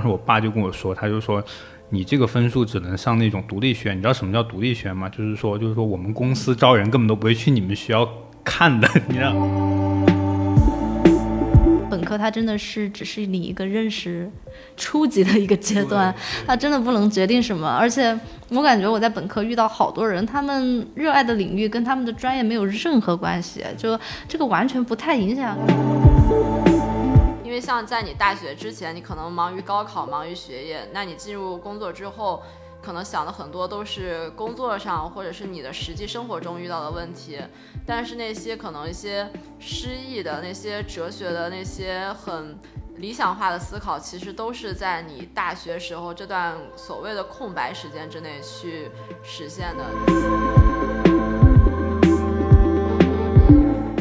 当时我爸就跟我说，他就说你这个分数只能上那种独立学院，你知道什么叫独立学院吗？就是说，就是说我们公司招人根本都不会去你们学校看的，你知道。本科它真的是只是你一个认识初级的一个阶段，它真的不能决定什么。而且我感觉我在本科遇到好多人，他们热爱的领域跟他们的专业没有任何关系，就这个完全不太影响。因为像在你大学之前，你可能忙于高考，忙于学业，那你进入工作之后。可能想的很多都是工作上或者是你的实际生活中遇到的问题，但是那些可能一些诗意的那些哲学的那些很理想化的思考，其实都是在你大学时候这段所谓的空白时间之内去实现的。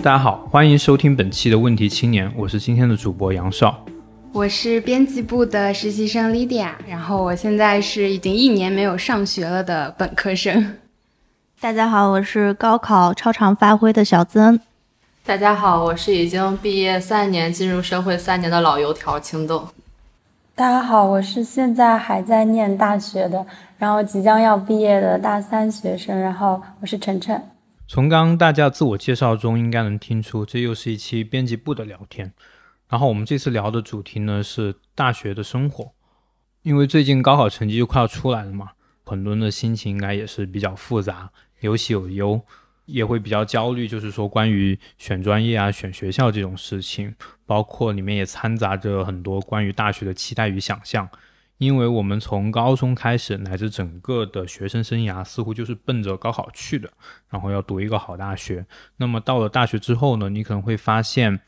大家好，欢迎收听本期的问题青年，我是今天的主播杨少。我是编辑部的实习生 Lydia，然后我现在是已经一年没有上学了的本科生。大家好，我是高考超常发挥的小曾。大家好，我是已经毕业三年、进入社会三年的老油条青豆。大家好，我是现在还在念大学的，然后即将要毕业的大三学生，然后我是晨晨。从刚刚大家自我介绍中，应该能听出，这又是一期编辑部的聊天。然后我们这次聊的主题呢是大学的生活，因为最近高考成绩就快要出来了嘛，很多人的心情应该也是比较复杂，有喜有忧，也会比较焦虑，就是说关于选专业啊、选学校这种事情，包括里面也掺杂着很多关于大学的期待与想象，因为我们从高中开始乃至整个的学生生涯似乎就是奔着高考去的，然后要读一个好大学。那么到了大学之后呢，你可能会发现。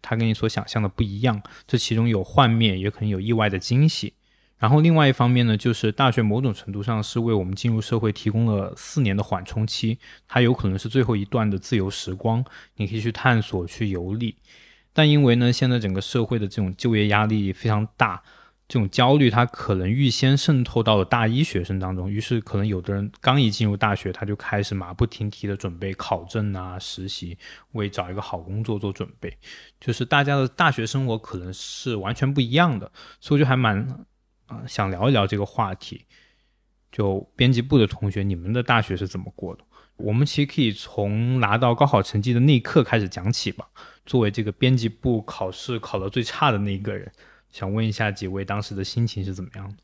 它跟你所想象的不一样，这其中有幻灭，也可能有意外的惊喜。然后另外一方面呢，就是大学某种程度上是为我们进入社会提供了四年的缓冲期，它有可能是最后一段的自由时光，你可以去探索、去游历。但因为呢，现在整个社会的这种就业压力非常大。这种焦虑，它可能预先渗透到了大一学生当中，于是可能有的人刚一进入大学，他就开始马不停蹄的准备考证啊、实习，为找一个好工作做准备。就是大家的大学生活可能是完全不一样的，所以我就还蛮啊想聊一聊这个话题。就编辑部的同学，你们的大学是怎么过的？我们其实可以从拿到高考成绩的那一刻开始讲起吧。作为这个编辑部考试考得最差的那一个人。想问一下几位当时的心情是怎么样的？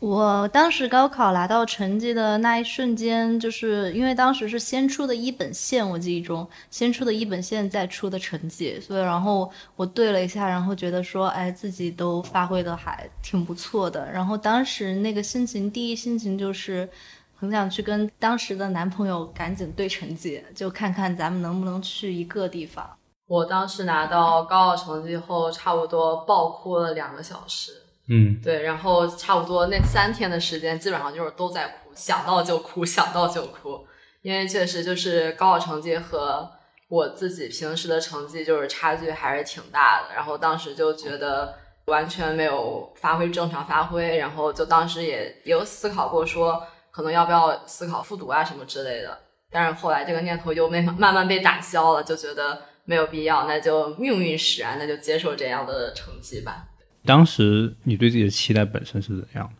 我当时高考拿到成绩的那一瞬间，就是因为当时是先出的一本线，我记忆中先出的一本线再出的成绩，所以然后我对了一下，然后觉得说，哎，自己都发挥的还挺不错的。然后当时那个心情，第一心情就是很想去跟当时的男朋友赶紧对成绩，就看看咱们能不能去一个地方。我当时拿到高考成绩后，差不多爆哭了两个小时。嗯，对，然后差不多那三天的时间，基本上就是都在哭，想到就哭，想到就哭。因为确实就是高考成绩和我自己平时的成绩就是差距还是挺大的。然后当时就觉得完全没有发挥正常发挥，然后就当时也有思考过说，可能要不要思考复读啊什么之类的。但是后来这个念头又慢慢慢被打消了，就觉得。没有必要，那就命运使然，那就接受这样的成绩吧。当时你对自己的期待本身是怎样的？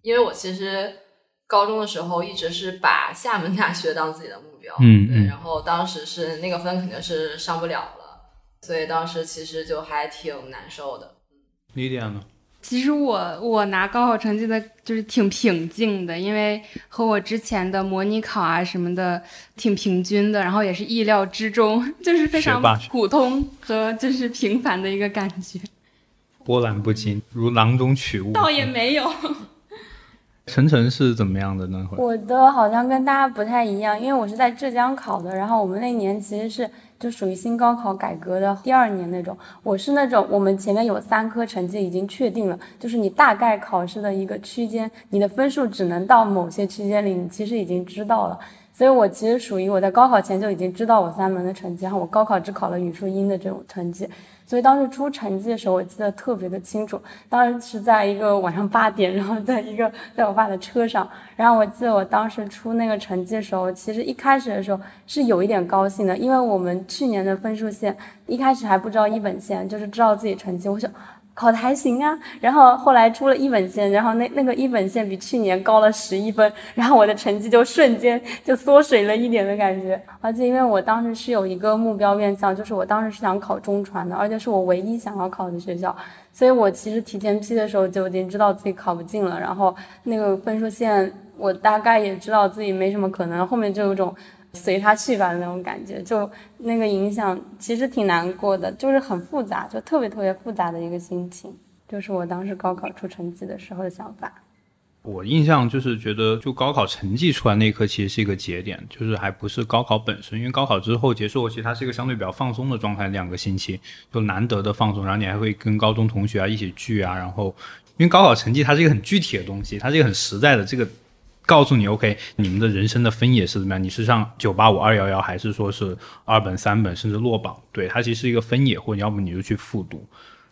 因为我其实高中的时候一直是把厦门大学当自己的目标，嗯对，然后当时是那个分肯定是上不了了，所以当时其实就还挺难受的。莉莉安呢？其实我我拿高考成绩的就是挺平静的，因为和我之前的模拟考啊什么的挺平均的，然后也是意料之中，就是非常普通和就是平凡的一个感觉，波澜不惊，如囊中取物。倒也没有。晨晨是怎么样的那会？我的好像跟大家不太一样，因为我是在浙江考的，然后我们那年其实是。就属于新高考改革的第二年那种，我是那种我们前面有三科成绩已经确定了，就是你大概考试的一个区间，你的分数只能到某些区间里，你其实已经知道了。所以我其实属于我在高考前就已经知道我三门的成绩，然后我高考只考了语数英的这种成绩。所以当时出成绩的时候，我记得特别的清楚。当时是在一个晚上八点，然后在一个在我爸的车上。然后我记得我当时出那个成绩的时候，其实一开始的时候是有一点高兴的，因为我们去年的分数线一开始还不知道一本线，就是知道自己成绩。我想，考的还行啊。然后后来出了一本线，然后那那个一本线比去年高了十一分，然后我的成绩就瞬间就缩水了一点的感觉。而且因为我当时是有一个目标面向，就是我当时是想考中传的，而且是我唯一想要考的学校，所以我其实提前批的时候就已经知道自己考不进了。然后那个分数线，我大概也知道自己没什么可能，后面就有种。随他去吧那种感觉，就那个影响其实挺难过的，就是很复杂，就特别特别复杂的一个心情，就是我当时高考出成绩的时候的想法。我印象就是觉得，就高考成绩出来那一刻其实是一个节点，就是还不是高考本身，因为高考之后结束，其实它是一个相对比较放松的状态，两个星期就难得的放松，然后你还会跟高中同学啊一起聚啊，然后因为高考成绩它是一个很具体的东西，它是一个很实在的这个。告诉你，OK，你们的人生的分野是怎么样？你是上九八五二幺幺，还是说是二本三本，甚至落榜？对，它其实是一个分野，或者要不你就去复读。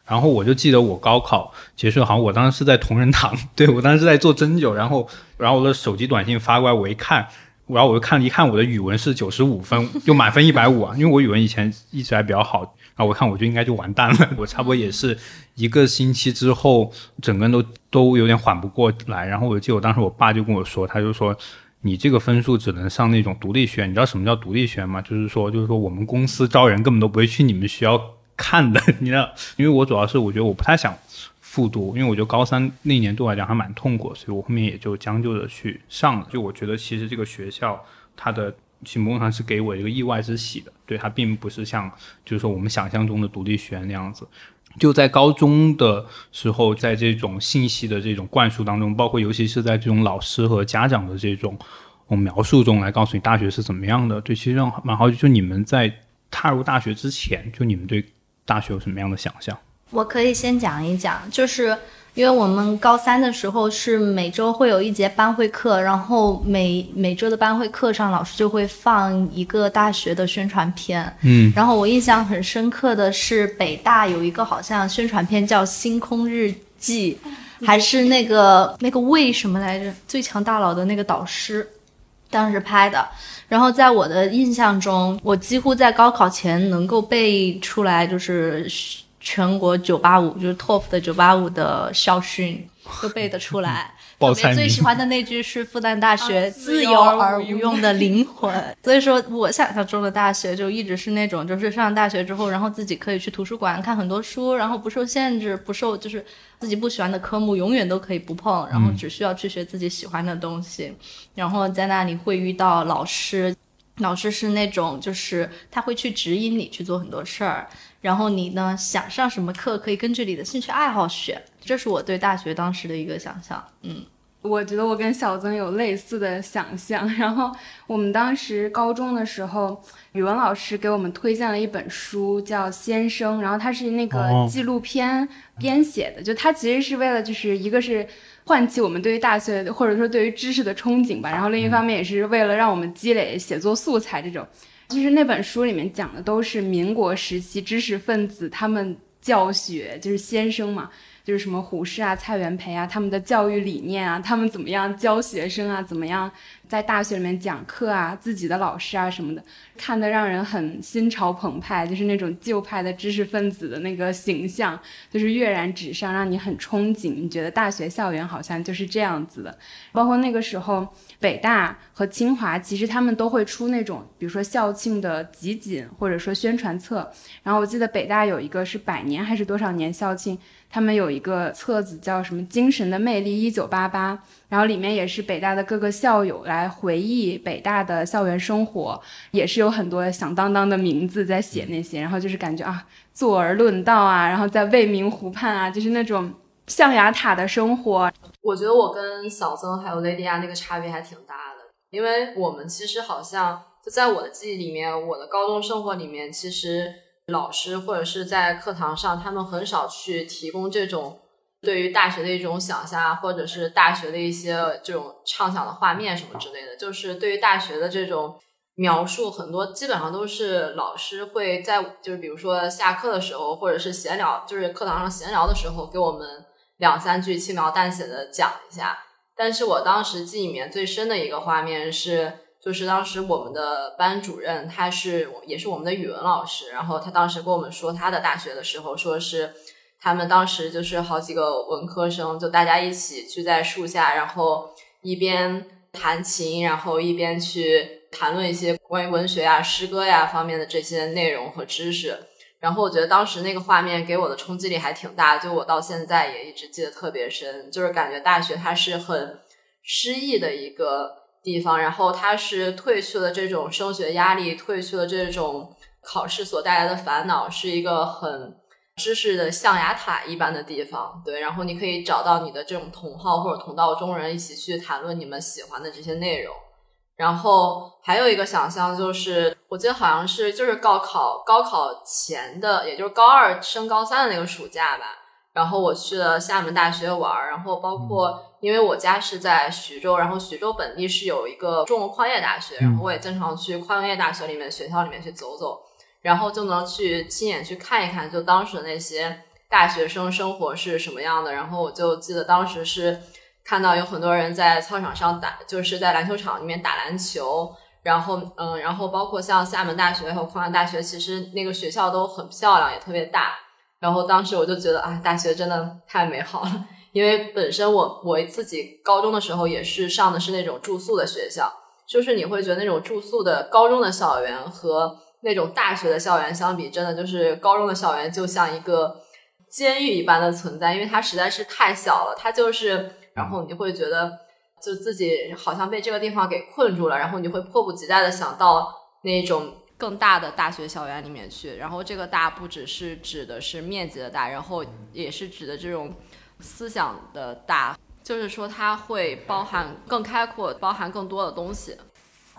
然后我就记得我高考结束，好像我当时是在同仁堂，对我当时在做针灸，然后然后我的手机短信发过来，我一看，然后我就看一看我的语文是九十五分，就满分一百五啊，因为我语文以前一直还比较好。啊，我看我就应该就完蛋了。我差不多也是一个星期之后，整个人都都有点缓不过来。然后我记得我当时我爸就跟我说，他就说你这个分数只能上那种独立学院。你知道什么叫独立学院吗？就是说，就是说我们公司招人根本都不会去你们学校看的。你知道，因为我主要是我觉得我不太想复读，因为我觉得高三那年对我来讲还蛮痛苦，所以我后面也就将就的去上了。就我觉得其实这个学校它的。其某种上是给我一个意外之喜的，对它并不是像就是说我们想象中的独立学院那样子。就在高中的时候，在这种信息的这种灌输当中，包括尤其是在这种老师和家长的这种我描述中来告诉你大学是怎么样的。对，其实让蛮好奇，就你们在踏入大学之前，就你们对大学有什么样的想象？我可以先讲一讲，就是。因为我们高三的时候是每周会有一节班会课，然后每每周的班会课上，老师就会放一个大学的宣传片。嗯，然后我印象很深刻的是北大有一个好像宣传片叫《星空日记》，还是那个那个为什么来着？最强大脑的那个导师当时拍的。然后在我的印象中，我几乎在高考前能够背出来，就是。全国九八五就是 top 的九八五的校训 都背得出来，特别最喜欢的那句是复旦大学自由而无用的灵魂。所以说我想象中的大学就一直是那种，就是上大学之后，然后自己可以去图书馆看很多书，然后不受限制，不受就是自己不喜欢的科目永远都可以不碰，然后只需要去学自己喜欢的东西，然后在那里会遇到老师，老师是那种就是他会去指引你去做很多事儿。然后你呢？想上什么课，可以根据你的兴趣爱好选。这是我对大学当时的一个想象。嗯，我觉得我跟小曾有类似的想象。然后我们当时高中的时候，语文老师给我们推荐了一本书，叫《先生》，然后它是那个纪录片编写的。就它其实是为了，就是一个是唤起我们对于大学或者说对于知识的憧憬吧。然后另一方面也是为了让我们积累写作素材这种。其实那本书里面讲的都是民国时期知识分子他们教学，就是先生嘛，就是什么胡适啊、蔡元培啊，他们的教育理念啊，他们怎么样教学生啊，怎么样。在大学里面讲课啊，自己的老师啊什么的，看得让人很心潮澎湃，就是那种旧派的知识分子的那个形象，就是跃然纸上，让你很憧憬。你觉得大学校园好像就是这样子的。包括那个时候，北大和清华其实他们都会出那种，比如说校庆的集锦，或者说宣传册。然后我记得北大有一个是百年还是多少年校庆。他们有一个册子叫什么《精神的魅力一九八八》，然后里面也是北大的各个校友来回忆北大的校园生活，也是有很多响当当的名字在写那些，然后就是感觉啊，坐而论道啊，然后在未名湖畔啊，就是那种象牙塔的生活。我觉得我跟小曾还有雷迪亚那个差别还挺大的，因为我们其实好像就在我的记忆里面，我的高中生活里面其实。老师或者是在课堂上，他们很少去提供这种对于大学的一种想象，或者是大学的一些这种畅想的画面什么之类的。就是对于大学的这种描述，很多基本上都是老师会在，就是比如说下课的时候，或者是闲聊，就是课堂上闲聊的时候，给我们两三句轻描淡写的讲一下。但是我当时记忆里面最深的一个画面是。就是当时我们的班主任，他是也是我们的语文老师，然后他当时跟我们说他的大学的时候，说是他们当时就是好几个文科生，就大家一起聚在树下，然后一边弹琴，然后一边去谈论一些关于文学呀、诗歌呀方面的这些内容和知识。然后我觉得当时那个画面给我的冲击力还挺大，就我到现在也一直记得特别深，就是感觉大学它是很诗意的一个地方，然后它是褪去了这种升学压力，褪去了这种考试所带来的烦恼，是一个很知识的象牙塔一般的地方。对，然后你可以找到你的这种同好或者同道中人，一起去谈论你们喜欢的这些内容。然后还有一个想象就是，我记得好像是就是高考高考前的，也就是高二升高三的那个暑假吧。然后我去了厦门大学玩，然后包括因为我家是在徐州，然后徐州本地是有一个中国矿业大学，然后我也经常去矿业大学里面学校里面去走走，然后就能去亲眼去看一看，就当时那些大学生生活是什么样的。然后我就记得当时是。看到有很多人在操场上打，就是在篮球场里面打篮球，然后嗯，然后包括像厦门大学和矿业大学，其实那个学校都很漂亮，也特别大。然后当时我就觉得啊，大学真的太美好了，因为本身我我自己高中的时候也是上的是那种住宿的学校，就是你会觉得那种住宿的高中的校园和那种大学的校园相比，真的就是高中的校园就像一个监狱一般的存在，因为它实在是太小了，它就是。然后你会觉得，就自己好像被这个地方给困住了，然后你会迫不及待的想到那种更大的大学校园里面去。然后这个大不只是指的是面积的大，然后也是指的这种思想的大，就是说它会包含更开阔，包含更多的东西。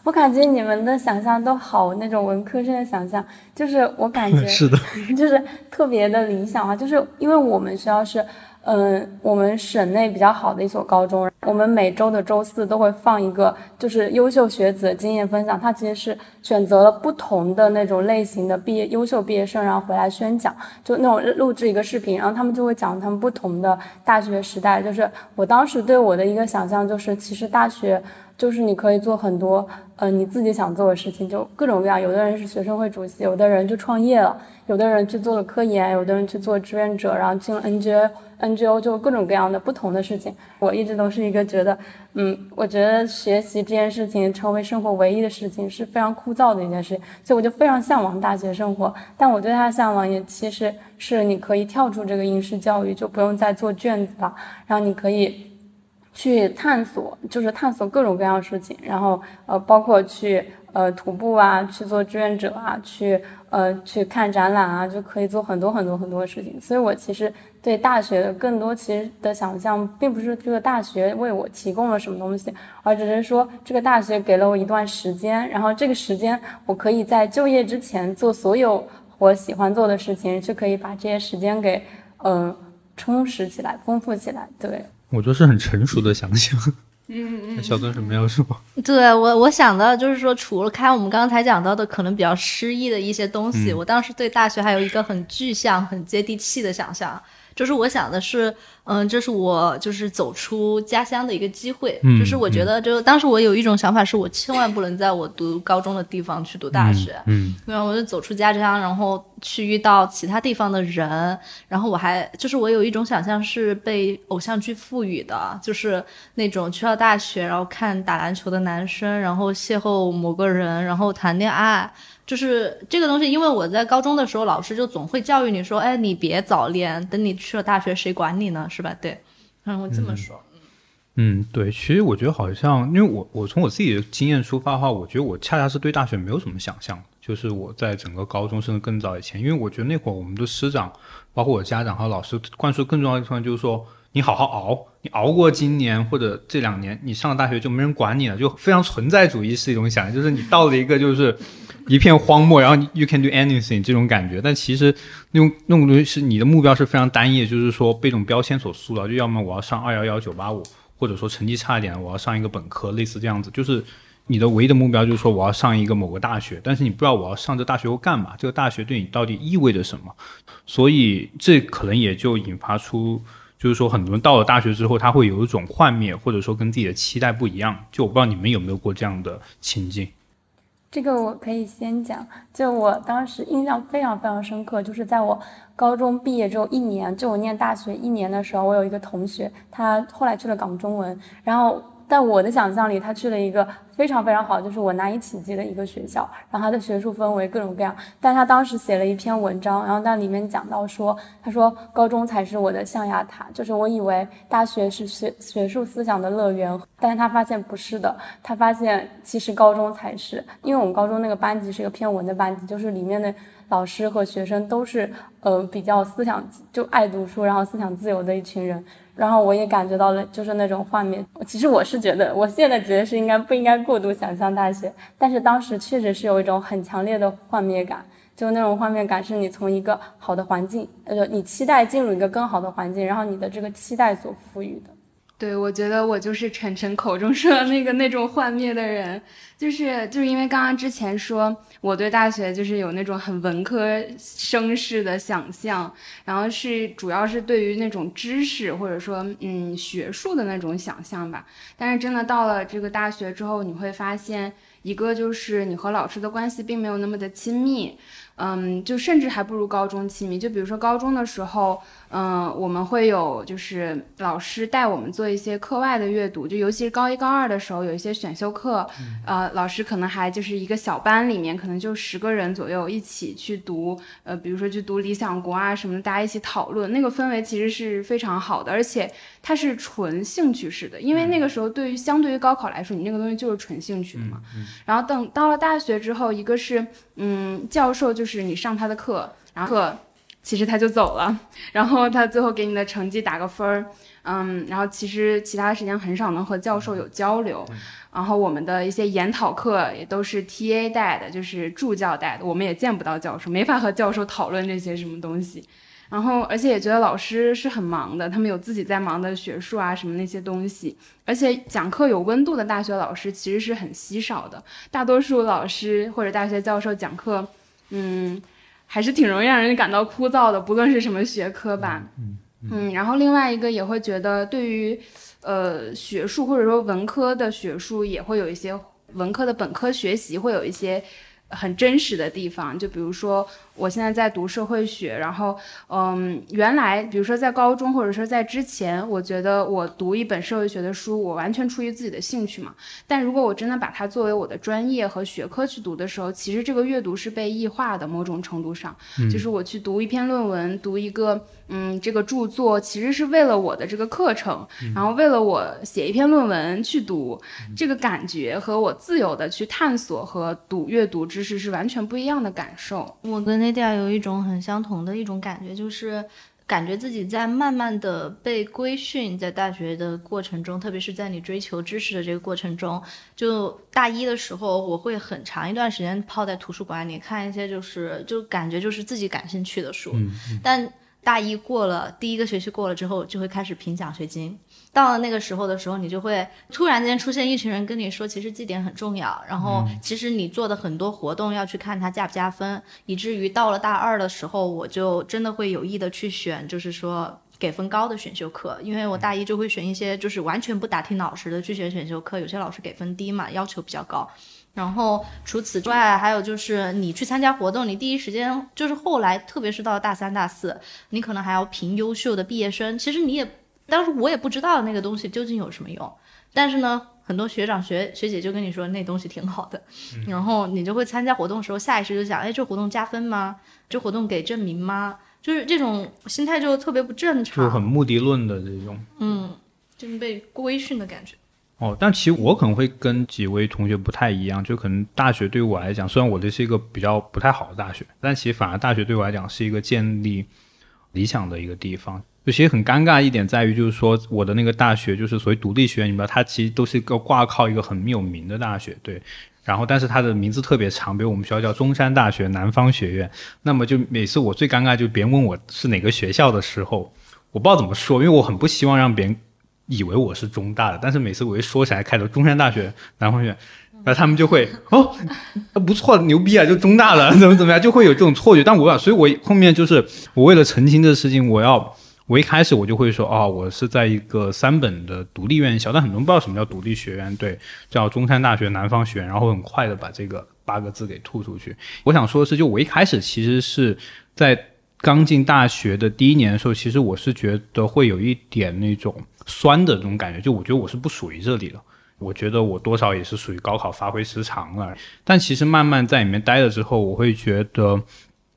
我感觉你们的想象都好那种文科生的想象，就是我感觉 是的，就是特别的理想化，就是因为我们学校是。嗯，我们省内比较好的一所高中，我们每周的周四都会放一个，就是优秀学子的经验分享。他其实是选择了不同的那种类型的毕业优秀毕业生，然后回来宣讲，就那种录制一个视频，然后他们就会讲他们不同的大学时代。就是我当时对我的一个想象，就是其实大学就是你可以做很多，呃，你自己想做的事情，就各种各样。有的人是学生会主席，有的人就创业了，有的人去做了科研，有的人去做志愿者，然后进了 NGO。NGO 就各种各样的不同的事情，我一直都是一个觉得，嗯，我觉得学习这件事情成为生活唯一的事情是非常枯燥的一件事情，所以我就非常向往大学生活。但我对它的向往也其实是你可以跳出这个应试教育，就不用再做卷子了，然后你可以去探索，就是探索各种各样的事情，然后呃，包括去呃徒步啊，去做志愿者啊，去呃去看展览啊，就可以做很多很多很多事情。所以我其实。对大学的更多其实的想象，并不是这个大学为我提供了什么东西，而只是说这个大学给了我一段时间，然后这个时间我可以在就业之前做所有我喜欢做的事情，就可以把这些时间给嗯充实起来、丰富起来。对，我觉得是很成熟的想象。嗯嗯，小曾什么要说？对我，我想到就是说，除了看我们刚才讲到的可能比较诗意的一些东西，我当时对大学还有一个很具象、很接地气的想象。就是我想的是，嗯，这是我就是走出家乡的一个机会。嗯，就是我觉得，就当时我有一种想法，是我千万不能在我读高中的地方去读大学。嗯，然后我就走出家乡，然后去遇到其他地方的人。然后我还就是我有一种想象是被偶像剧赋予的，就是那种去到大学，然后看打篮球的男生，然后邂逅某个人，然后谈恋爱。就是这个东西，因为我在高中的时候，老师就总会教育你说：“哎，你别早恋，等你去了大学，谁管你呢？是吧？”对，然后这么说。嗯，对，其实我觉得好像，因为我我从我自己的经验出发的话，我觉得我恰恰是对大学没有什么想象。就是我在整个高中甚至更早以前，因为我觉得那会儿我们的师长，包括我家长和老师灌输更重要的地方就是说，你好好熬，你熬过今年或者这两年，你上了大学就没人管你了，就非常存在主义是一种想象，就是你到了一个就是。一片荒漠，然后 you can do anything 这种感觉，但其实那种那种东西是你的目标是非常单一的，就是说被这种标签所塑造，就要么我要上二幺幺九八五，或者说成绩差一点我要上一个本科，类似这样子，就是你的唯一的目标就是说我要上一个某个大学，但是你不知道我要上这大学后干嘛，这个大学对你到底意味着什么，所以这可能也就引发出，就是说很多人到了大学之后，他会有一种幻灭，或者说跟自己的期待不一样，就我不知道你们有没有过这样的情境。这个我可以先讲，就我当时印象非常非常深刻，就是在我高中毕业之后一年，就我念大学一年的时候，我有一个同学，他后来去了港中文，然后。在我的想象里，他去了一个非常非常好，就是我难以企及的一个学校。然后他的学术氛围各种各样，但他当时写了一篇文章，然后那里面讲到说，他说高中才是我的象牙塔，就是我以为大学是学学术思想的乐园，但是他发现不是的，他发现其实高中才是，因为我们高中那个班级是一个偏文的班级，就是里面的老师和学生都是呃比较思想就爱读书，然后思想自由的一群人。然后我也感觉到了，就是那种画面。其实我是觉得，我现在觉得是应该不应该过度想象大学，但是当时确实是有一种很强烈的幻灭感，就那种幻灭感是你从一个好的环境，呃，你期待进入一个更好的环境，然后你的这个期待所赋予的。对，我觉得我就是晨晨口中说的那个那种幻灭的人，就是就是因为刚刚之前说我对大学就是有那种很文科生式的想象，然后是主要是对于那种知识或者说嗯学术的那种想象吧，但是真的到了这个大学之后，你会发现一个就是你和老师的关系并没有那么的亲密。嗯，就甚至还不如高中亲密。就比如说高中的时候，嗯，我们会有就是老师带我们做一些课外的阅读，就尤其是高一高二的时候，有一些选修课，呃，老师可能还就是一个小班里面可能就十个人左右一起去读，呃，比如说去读《理想国》啊什么的，大家一起讨论，那个氛围其实是非常好的，而且它是纯兴趣式的，因为那个时候对于相对于高考来说，你那个东西就是纯兴趣的嘛。然后等到了大学之后，一个是嗯，教授就。是你上他的课，然后课其实他就走了，然后他最后给你的成绩打个分儿，嗯，然后其实其他的时间很少能和教授有交流，然后我们的一些研讨课也都是 T A 带的，就是助教带的，我们也见不到教授，没法和教授讨论这些什么东西，然后而且也觉得老师是很忙的，他们有自己在忙的学术啊什么那些东西，而且讲课有温度的大学老师其实是很稀少的，大多数老师或者大学教授讲课。嗯，还是挺容易让人感到枯燥的，不论是什么学科吧。嗯嗯，然后另外一个也会觉得，对于呃学术或者说文科的学术，也会有一些文科的本科学习会有一些很真实的地方，就比如说。我现在在读社会学，然后，嗯，原来比如说在高中或者说在之前，我觉得我读一本社会学的书，我完全出于自己的兴趣嘛。但如果我真的把它作为我的专业和学科去读的时候，其实这个阅读是被异化的。某种程度上，就是我去读一篇论文，读一个嗯这个著作，其实是为了我的这个课程，然后为了我写一篇论文去读，这个感觉和我自由的去探索和读阅读知识是完全不一样的感受。我跟那点有一种很相同的一种感觉，就是感觉自己在慢慢的被规训，在大学的过程中，特别是在你追求知识的这个过程中，就大一的时候，我会很长一段时间泡在图书馆里看一些，就是就感觉就是自己感兴趣的书，但大一过了，第一个学期过了之后，就会开始评奖学金。到了那个时候的时候，你就会突然间出现一群人跟你说，其实绩点很重要，然后其实你做的很多活动要去看它加不加分，以至于到了大二的时候，我就真的会有意的去选，就是说给分高的选修课，因为我大一就会选一些就是完全不打听老师的去选选修课，有些老师给分低嘛，要求比较高。然后除此之外，还有就是你去参加活动，你第一时间就是后来，特别是到大三大四，你可能还要评优秀的毕业生，其实你也。当时我也不知道那个东西究竟有什么用，但是呢，很多学长学学姐就跟你说那东西挺好的，然后你就会参加活动的时候，下意识就想，哎，这活动加分吗？这活动给证明吗？就是这种心态就特别不正常，就很目的论的这种，嗯，就是被规训的感觉。哦，但其实我可能会跟几位同学不太一样，就可能大学对我来讲，虽然我这是一个比较不太好的大学，但其实反而大学对我来讲是一个建立理想的一个地方。就其实很尴尬一点在于，就是说我的那个大学就是所谓独立学院，你知道，它其实都是一个挂靠一个很有名的大学，对。然后，但是它的名字特别长，比如我们学校叫中山大学南方学院。那么就每次我最尴尬，就别人问我是哪个学校的时候，我不知道怎么说，因为我很不希望让别人以为我是中大的。但是每次我一说起来开头中山大学南方学院，然后他们就会哦，不错，牛逼啊，就中大的 怎么怎么样，就会有这种错觉。但我所以，我后面就是我为了澄清这个事情，我要。我一开始我就会说，哦，我是在一个三本的独立院校，但很多人不知道什么叫独立学院，对，叫中山大学南方学院，然后很快的把这个八个字给吐出去。我想说的是，就我一开始其实是在刚进大学的第一年的时候，其实我是觉得会有一点那种酸的这种感觉，就我觉得我是不属于这里的，我觉得我多少也是属于高考发挥失常了。但其实慢慢在里面待了之后，我会觉得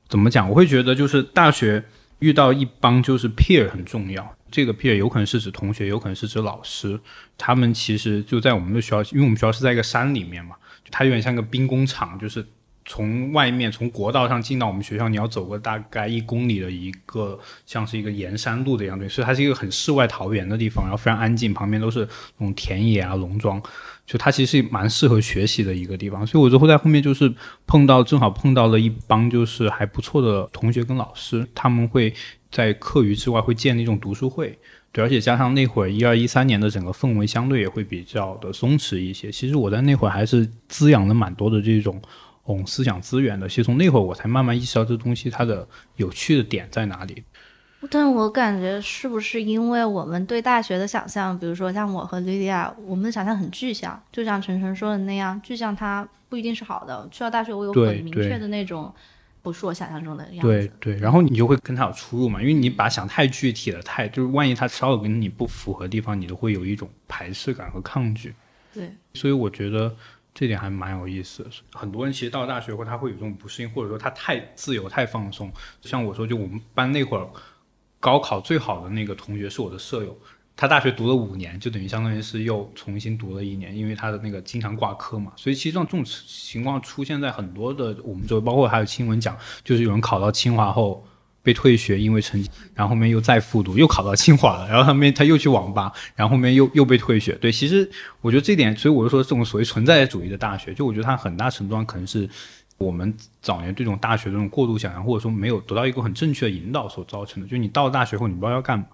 怎么讲？我会觉得就是大学。遇到一帮就是 peer 很重要，这个 peer 有可能是指同学，有可能是指老师，他们其实就在我们的学校，因为我们学校是在一个山里面嘛，它有点像个兵工厂，就是从外面从国道上进到我们学校，你要走过大概一公里的一个像是一个沿山路的样子，所以它是一个很世外桃源的地方，然后非常安静，旁边都是那种田野啊农庄。就它其实是蛮适合学习的一个地方，所以我之后在后面就是碰到正好碰到了一帮就是还不错的同学跟老师，他们会在课余之外会建那种读书会，对，而且加上那会儿一二一三年的整个氛围相对也会比较的松弛一些。其实我在那会儿还是滋养了蛮多的这种嗯思想资源的，其实从那会儿我才慢慢意识到这东西它的有趣的点在哪里。但我感觉是不是因为我们对大学的想象，比如说像我和莉莉娅，我们的想象很具象，就像晨晨说的那样，具象它不一定是好的。去到大学，我有很明确的那种，不是我想象中的样子。对对，然后你就会跟他有出入嘛，因为你把想太具体了，太就是万一他稍有跟你不符合的地方，你都会有一种排斥感和抗拒。对，所以我觉得这点还蛮有意思的。很多人其实到大学后，他会有这种不适应，或者说他太自由、太放松。像我说，就我们班那会儿。高考最好的那个同学是我的舍友，他大学读了五年，就等于相当于是又重新读了一年，因为他的那个经常挂科嘛。所以其实这种情况出现在很多的我们周围，包括还有新闻讲，就是有人考到清华后被退学，因为成绩，然后后面又再复读，又考到清华了，然后后面他又去网吧，然后后面又又被退学。对，其实我觉得这点，所以我就说这种所谓存在主义的大学，就我觉得它很大程度上可能是。我们早年对这种大学这种过度想象，或者说没有得到一个很正确的引导所造成的，就你到了大学后你不知道要干嘛。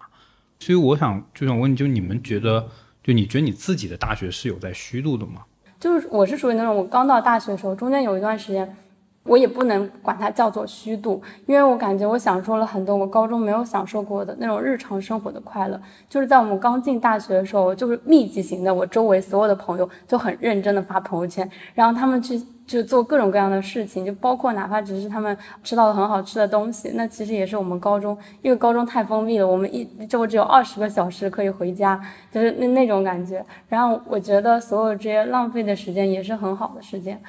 所以我想就想问，就你们觉得，就你觉得你自己的大学是有在虚度的吗？就是我是属于那种我刚到大学的时候，中间有一段时间，我也不能管它叫做虚度，因为我感觉我享受了很多我高中没有享受过的那种日常生活的快乐。就是在我们刚进大学的时候，就是密集型的，我周围所有的朋友就很认真的发朋友圈，然后他们去。就做各种各样的事情，就包括哪怕只是他们吃到了很好吃的东西，那其实也是我们高中，因为高中太封闭了，我们一周只有二十个小时可以回家，就是那那种感觉。然后我觉得所有这些浪费的时间也是很好的时间，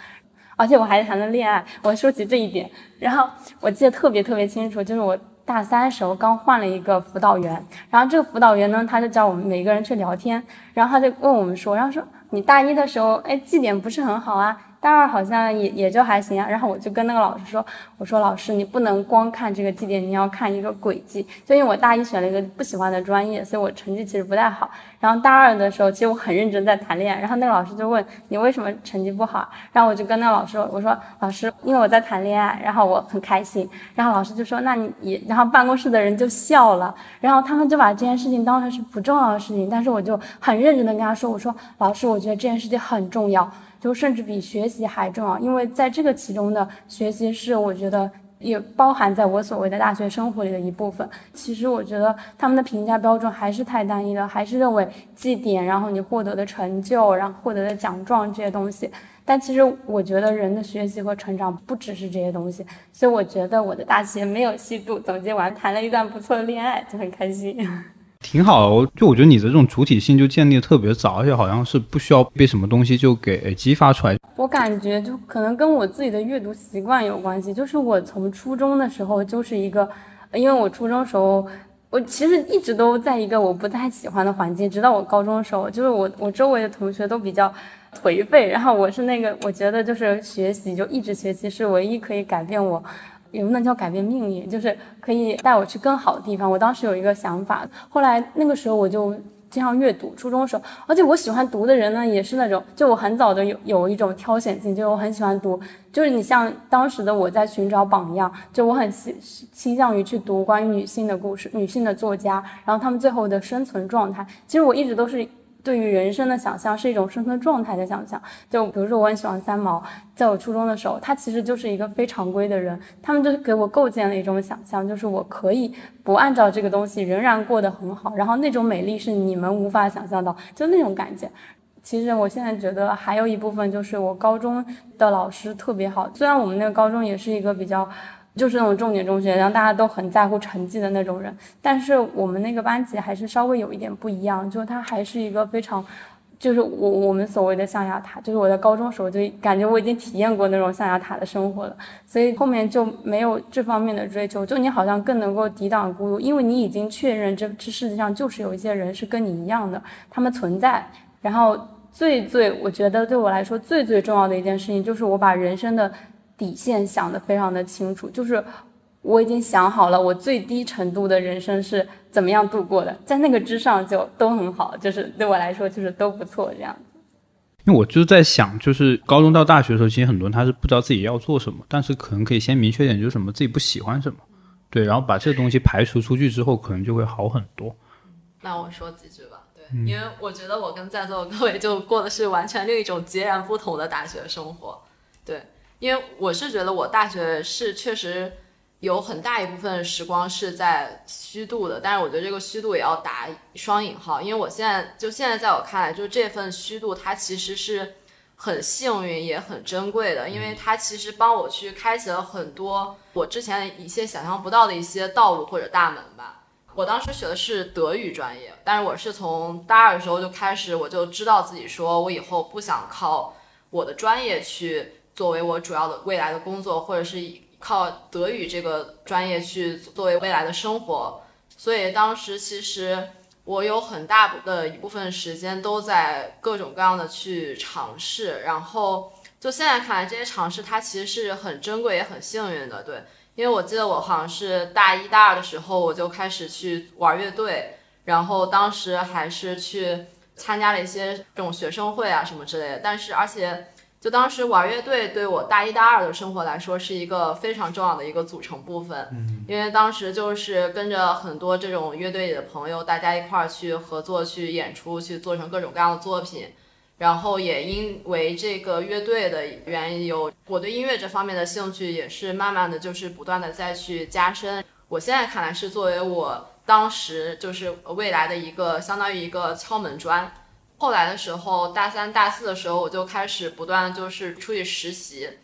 而且我还谈了恋爱。我说起这一点，然后我记得特别特别清楚，就是我大三时候刚换了一个辅导员，然后这个辅导员呢，他就叫我们每个人去聊天，然后他就问我们说，然后说你大一的时候，哎，绩点不是很好啊。大二好像也也就还行啊，然后我就跟那个老师说，我说老师你不能光看这个绩点，你要看一个轨迹。就因为我大一选了一个不喜欢的专业，所以我成绩其实不太好。然后大二的时候，其实我很认真在谈恋爱。然后那个老师就问你为什么成绩不好？然后我就跟那个老师说，我说老师，因为我在谈恋爱，然后我很开心。然后老师就说那你也，然后办公室的人就笑了，然后他们就把这件事情当成是不重要的事情。但是我就很认真的跟他说，我说老师，我觉得这件事情很重要。就甚至比学习还重要，因为在这个其中的学习是我觉得也包含在我所谓的大学生活里的一部分。其实我觉得他们的评价标准还是太单一了，还是认为绩点，然后你获得的成就，然后获得的奖状这些东西。但其实我觉得人的学习和成长不只是这些东西，所以我觉得我的大学没有虚度。总结完，谈了一段不错的恋爱，就很开心。挺好的，就我觉得你的这种主体性就建立的特别早，而且好像是不需要被什么东西就给激发出来。我感觉就可能跟我自己的阅读习惯有关系，就是我从初中的时候就是一个，因为我初中时候我其实一直都在一个我不太喜欢的环境，直到我高中的时候，就是我我周围的同学都比较颓废，然后我是那个我觉得就是学习就一直学习是唯一可以改变我。也不能叫改变命运，就是可以带我去更好的地方。我当时有一个想法，后来那个时候我就经常阅读。初中的时候，而且我喜欢读的人呢，也是那种，就我很早的有有一种挑选性，就我很喜欢读。就是你像当时的我在寻找榜样，就我很倾倾向于去读关于女性的故事，女性的作家，然后她们最后的生存状态。其实我一直都是。对于人生的想象是一种生存状态的想象。就比如说，我很喜欢三毛，在我初中的时候，他其实就是一个非常规的人。他们就是给我构建了一种想象，就是我可以不按照这个东西，仍然过得很好。然后那种美丽是你们无法想象到，就那种感觉。其实我现在觉得还有一部分就是我高中的老师特别好，虽然我们那个高中也是一个比较。就是那种重点中学，然后大家都很在乎成绩的那种人。但是我们那个班级还是稍微有一点不一样，就他还是一个非常，就是我我们所谓的象牙塔。就是我在高中时候就感觉我已经体验过那种象牙塔的生活了，所以后面就没有这方面的追求。就你好像更能够抵挡孤独，因为你已经确认这这世界上就是有一些人是跟你一样的，他们存在。然后最最我觉得对我来说最最重要的一件事情就是我把人生的。底线想得非常的清楚，就是我已经想好了，我最低程度的人生是怎么样度过的，在那个之上就都很好，就是对我来说就是都不错这样子。因为我就在想，就是高中到大学的时候，其实很多人他是不知道自己要做什么，但是可能可以先明确点，就是什么自己不喜欢什么，对，然后把这个东西排除出去之后，可能就会好很多。那我说几句吧，对，因为我觉得我跟在座的各位就过的是完全另一种截然不同的大学生活，对。因为我是觉得我大学是确实有很大一部分时光是在虚度的，但是我觉得这个虚度也要打双引号，因为我现在就现在在我看来，就这份虚度它其实是很幸运也很珍贵的，因为它其实帮我去开启了很多我之前一些想象不到的一些道路或者大门吧。我当时学的是德语专业，但是我是从大二的时候就开始，我就知道自己说我以后不想靠我的专业去。作为我主要的未来的工作，或者是靠德语这个专业去作为未来的生活，所以当时其实我有很大的一部分时间都在各种各样的去尝试。然后就现在看来，这些尝试它其实是很珍贵也很幸运的，对。因为我记得我好像是大一大二的时候我就开始去玩乐队，然后当时还是去参加了一些这种学生会啊什么之类的。但是而且。就当时玩乐队对我大一、大二的生活来说是一个非常重要的一个组成部分，因为当时就是跟着很多这种乐队里的朋友，大家一块儿去合作、去演出、去做成各种各样的作品，然后也因为这个乐队的原因，有我对音乐这方面的兴趣也是慢慢的就是不断的再去加深。我现在看来是作为我当时就是未来的一个相当于一个敲门砖。后来的时候，大三、大四的时候，我就开始不断就是出去实习。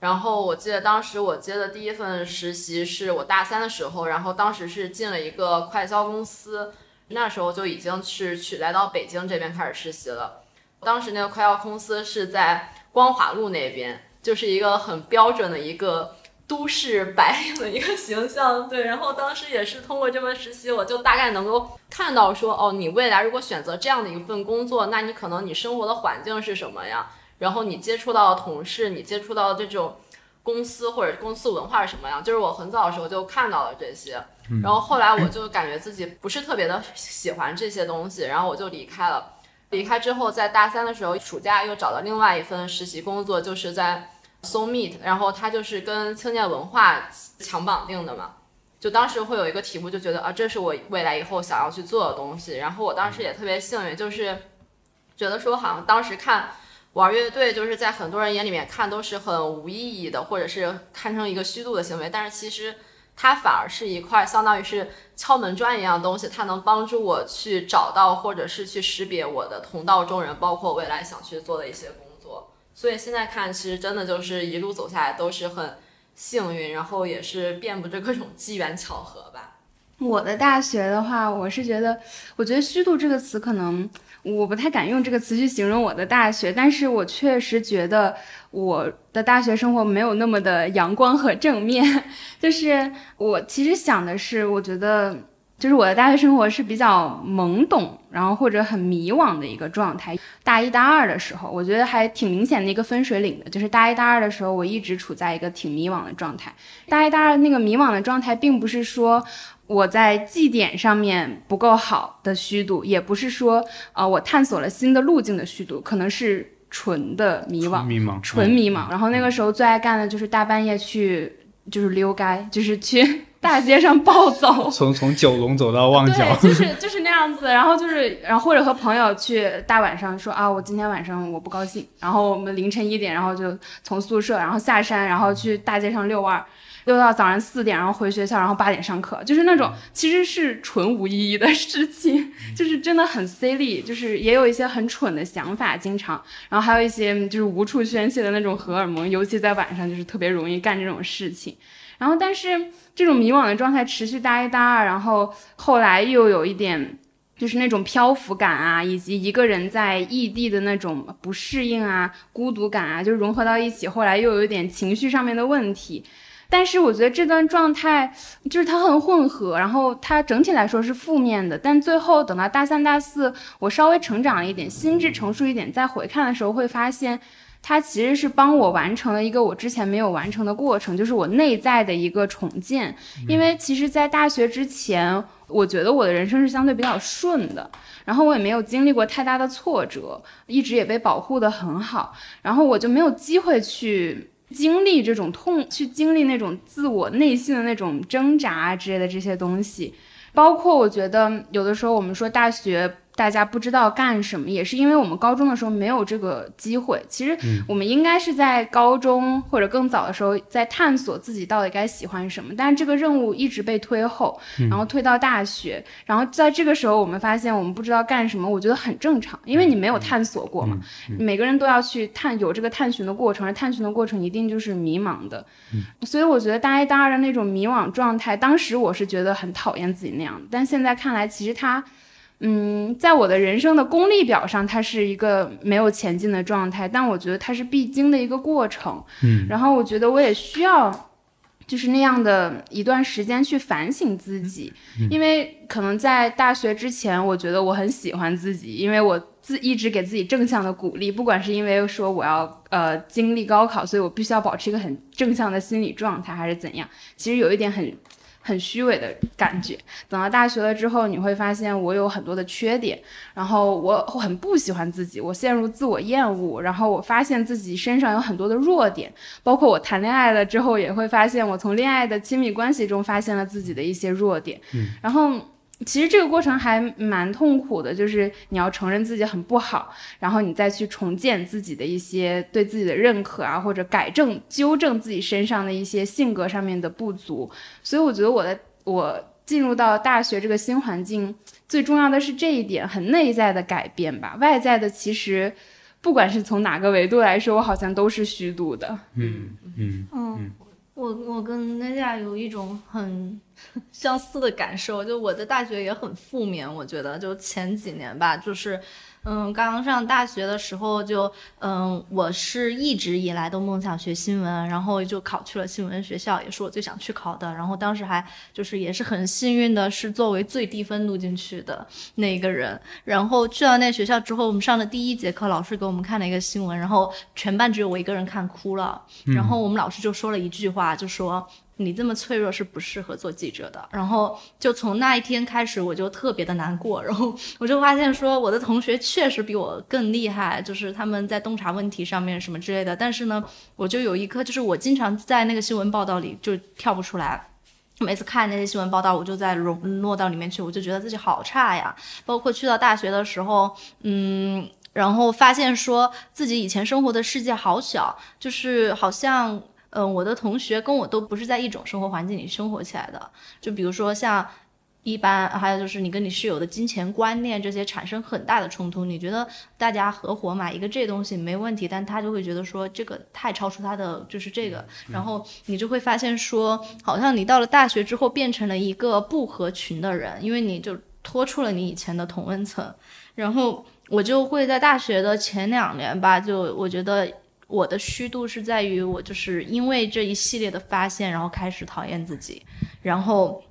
然后我记得当时我接的第一份实习是我大三的时候，然后当时是进了一个快销公司，那时候就已经是去来到北京这边开始实习了。当时那个快销公司是在光华路那边，就是一个很标准的一个。都市白领的一个形象，对，然后当时也是通过这份实习，我就大概能够看到说，哦，你未来如果选择这样的一份工作，那你可能你生活的环境是什么呀？然后你接触到的同事，你接触到的这种公司或者公司文化是什么样？就是我很早的时候就看到了这些，然后后来我就感觉自己不是特别的喜欢这些东西，然后我就离开了。离开之后，在大三的时候，暑假又找到另外一份实习工作，就是在。So Meet，然后它就是跟青年文化强绑定的嘛，就当时会有一个题目，就觉得啊，这是我未来以后想要去做的东西。然后我当时也特别幸运，就是觉得说好像当时看玩乐队，就是在很多人眼里面看都是很无意义的，或者是看成一个虚度的行为。但是其实它反而是一块相当于是敲门砖一样东西，它能帮助我去找到或者是去识别我的同道中人，包括未来想去做的一些工。所以现在看，其实真的就是一路走下来都是很幸运，然后也是遍布着各种机缘巧合吧。我的大学的话，我是觉得，我觉得“虚度”这个词，可能我不太敢用这个词去形容我的大学，但是我确实觉得我的大学生活没有那么的阳光和正面。就是我其实想的是，我觉得。就是我的大学生活是比较懵懂，然后或者很迷惘的一个状态。大一、大二的时候，我觉得还挺明显的一个分水岭的。就是大一、大二的时候，我一直处在一个挺迷惘的状态。大一、大二那个迷惘的状态，并不是说我在绩点上面不够好的虚度，也不是说呃我探索了新的路径的虚度，可能是纯的迷惘，迷茫，纯迷茫。然后那个时候最爱干的就是大半夜去，就是溜街，就是去。大街上暴走，从从九龙走到旺角，对，就是就是那样子。然后就是，然后或者和朋友去大晚上说啊，我今天晚上我不高兴。然后我们凌晨一点，然后就从宿舍然后下山，然后去大街上遛弯，遛到早上四点，然后回学校，然后八点上课。就是那种其实是纯无意义的事情，就是真的很 silly，就是也有一些很蠢的想法，经常。然后还有一些就是无处宣泄的那种荷尔蒙，尤其在晚上就是特别容易干这种事情。然后但是。这种迷惘的状态持续大一、大二，然后后来又有一点，就是那种漂浮感啊，以及一个人在异地的那种不适应啊、孤独感啊，就融合到一起。后来又有一点情绪上面的问题，但是我觉得这段状态就是它很混合，然后它整体来说是负面的。但最后等到大三、大四，我稍微成长了一点，心智成熟一点，再回看的时候会发现。它其实是帮我完成了一个我之前没有完成的过程，就是我内在的一个重建。因为其实，在大学之前，我觉得我的人生是相对比较顺的，然后我也没有经历过太大的挫折，一直也被保护得很好，然后我就没有机会去经历这种痛，去经历那种自我内心的那种挣扎之类的这些东西。包括我觉得，有的时候我们说大学。大家不知道干什么，也是因为我们高中的时候没有这个机会。其实我们应该是在高中或者更早的时候在探索自己到底该喜欢什么，但是这个任务一直被推后，然后推到大学，然后在这个时候我们发现我们不知道干什么，我觉得很正常，因为你没有探索过嘛。每个人都要去探有这个探寻的过程，而探寻的过程一定就是迷茫的。所以我觉得大一、大二的那种迷惘状态，当时我是觉得很讨厌自己那样，但现在看来，其实他。嗯，在我的人生的功利表上，它是一个没有前进的状态，但我觉得它是必经的一个过程。嗯，然后我觉得我也需要，就是那样的一段时间去反省自己，因为可能在大学之前，我觉得我很喜欢自己，因为我自一直给自己正向的鼓励，不管是因为说我要呃经历高考，所以我必须要保持一个很正向的心理状态，还是怎样？其实有一点很。很虚伪的感觉。等到大学了之后，你会发现我有很多的缺点，然后我很不喜欢自己，我陷入自我厌恶，然后我发现自己身上有很多的弱点，包括我谈恋爱了之后，也会发现我从恋爱的亲密关系中发现了自己的一些弱点，嗯，然后。其实这个过程还蛮痛苦的，就是你要承认自己很不好，然后你再去重建自己的一些对自己的认可啊，或者改正、纠正自己身上的一些性格上面的不足。所以我觉得我的我进入到大学这个新环境，最重要的是这一点，很内在的改变吧。外在的其实，不管是从哪个维度来说，我好像都是虚度的。嗯嗯嗯。我我跟那家有一种很 相似的感受，就我的大学也很负面，我觉得就前几年吧，就是。嗯，刚刚上大学的时候就，嗯，我是一直以来都梦想学新闻，然后就考去了新闻学校，也是我最想去考的。然后当时还就是也是很幸运的，是作为最低分录进去的那一个人。然后去到那学校之后，我们上的第一节课，老师给我们看了一个新闻，然后全班只有我一个人看哭了。然后我们老师就说了一句话，就说。你这么脆弱是不适合做记者的。然后就从那一天开始，我就特别的难过。然后我就发现说，我的同学确实比我更厉害，就是他们在洞察问题上面什么之类的。但是呢，我就有一颗，就是我经常在那个新闻报道里就跳不出来。每次看那些新闻报道，我就在融落到里面去，我就觉得自己好差呀。包括去到大学的时候，嗯，然后发现说自己以前生活的世界好小，就是好像。嗯，我的同学跟我都不是在一种生活环境里生活起来的。就比如说像一般，还有就是你跟你室友的金钱观念这些产生很大的冲突。你觉得大家合伙买一个这东西没问题，但他就会觉得说这个太超出他的就是这个。然后你就会发现说，好像你到了大学之后变成了一个不合群的人，因为你就脱出了你以前的同温层。然后我就会在大学的前两年吧，就我觉得。我的虚度是在于我就是因为这一系列的发现，然后开始讨厌自己，然后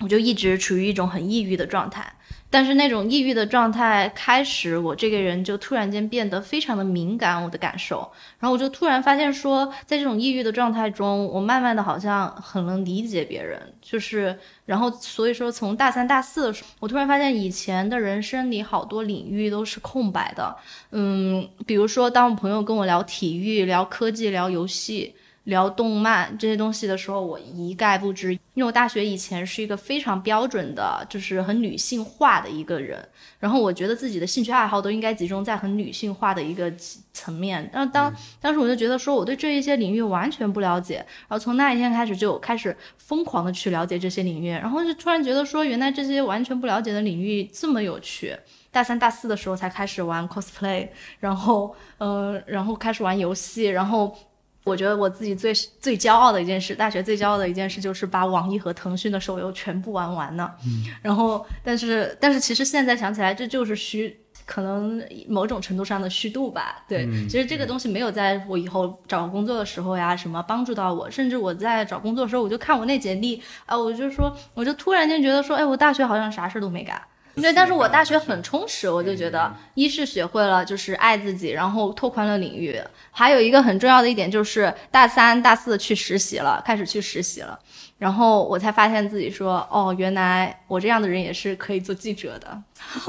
我就一直处于一种很抑郁的状态。但是那种抑郁的状态开始，我这个人就突然间变得非常的敏感，我的感受。然后我就突然发现说，在这种抑郁的状态中，我慢慢的好像很能理解别人。就是，然后所以说从大三大四的时候，我突然发现以前的人生里好多领域都是空白的。嗯，比如说当我朋友跟我聊体育、聊科技、聊游戏。聊动漫这些东西的时候，我一概不知，因为我大学以前是一个非常标准的，就是很女性化的一个人，然后我觉得自己的兴趣爱好都应该集中在很女性化的一个层面。但当当时我就觉得说，我对这一些领域完全不了解，然后从那一天开始就开始疯狂的去了解这些领域，然后就突然觉得说，原来这些完全不了解的领域这么有趣。大三、大四的时候才开始玩 cosplay，然后，嗯，然后开始玩游戏，然后。我觉得我自己最最骄傲的一件事，大学最骄傲的一件事就是把网易和腾讯的手游全部玩完了。嗯，然后，但是，但是其实现在想起来，这就是虚，可能某种程度上的虚度吧。对，其实这个东西没有在我以后找工作的时候呀，什么帮助到我，甚至我在找工作的时候，我就看我那简历，啊，我就说，我就突然间觉得说，哎，我大学好像啥事都没干。对，但是我大学很充实，我就觉得，一是学会了就是爱自己，然后拓宽了领域，还有一个很重要的一点就是大三、大四去实习了，开始去实习了，然后我才发现自己说，哦，原来我这样的人也是可以做记者的，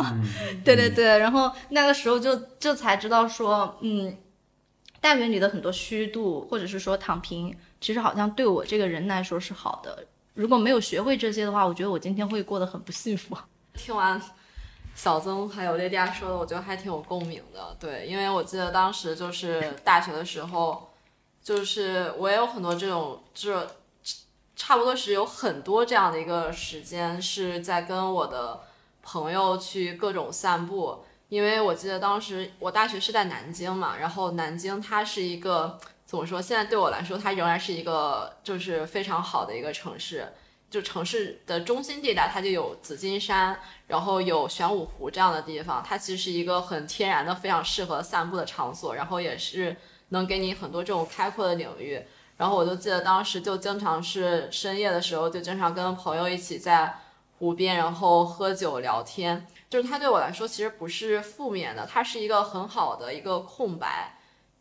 对对对，然后那个时候就就才知道说，嗯，大学里的很多虚度或者是说躺平，其实好像对我这个人来说是好的，如果没有学会这些的话，我觉得我今天会过得很不幸福。听完小曾还有莉迪亚说的，我觉得还挺有共鸣的。对，因为我记得当时就是大学的时候，就是我也有很多这种，就差不多是有很多这样的一个时间，是在跟我的朋友去各种散步。因为我记得当时我大学是在南京嘛，然后南京它是一个怎么说？现在对我来说，它仍然是一个就是非常好的一个城市。就城市的中心地带，它就有紫金山，然后有玄武湖这样的地方，它其实是一个很天然的、非常适合散步的场所，然后也是能给你很多这种开阔的领域。然后我就记得当时就经常是深夜的时候，就经常跟朋友一起在湖边，然后喝酒聊天。就是它对我来说其实不是负面的，它是一个很好的一个空白。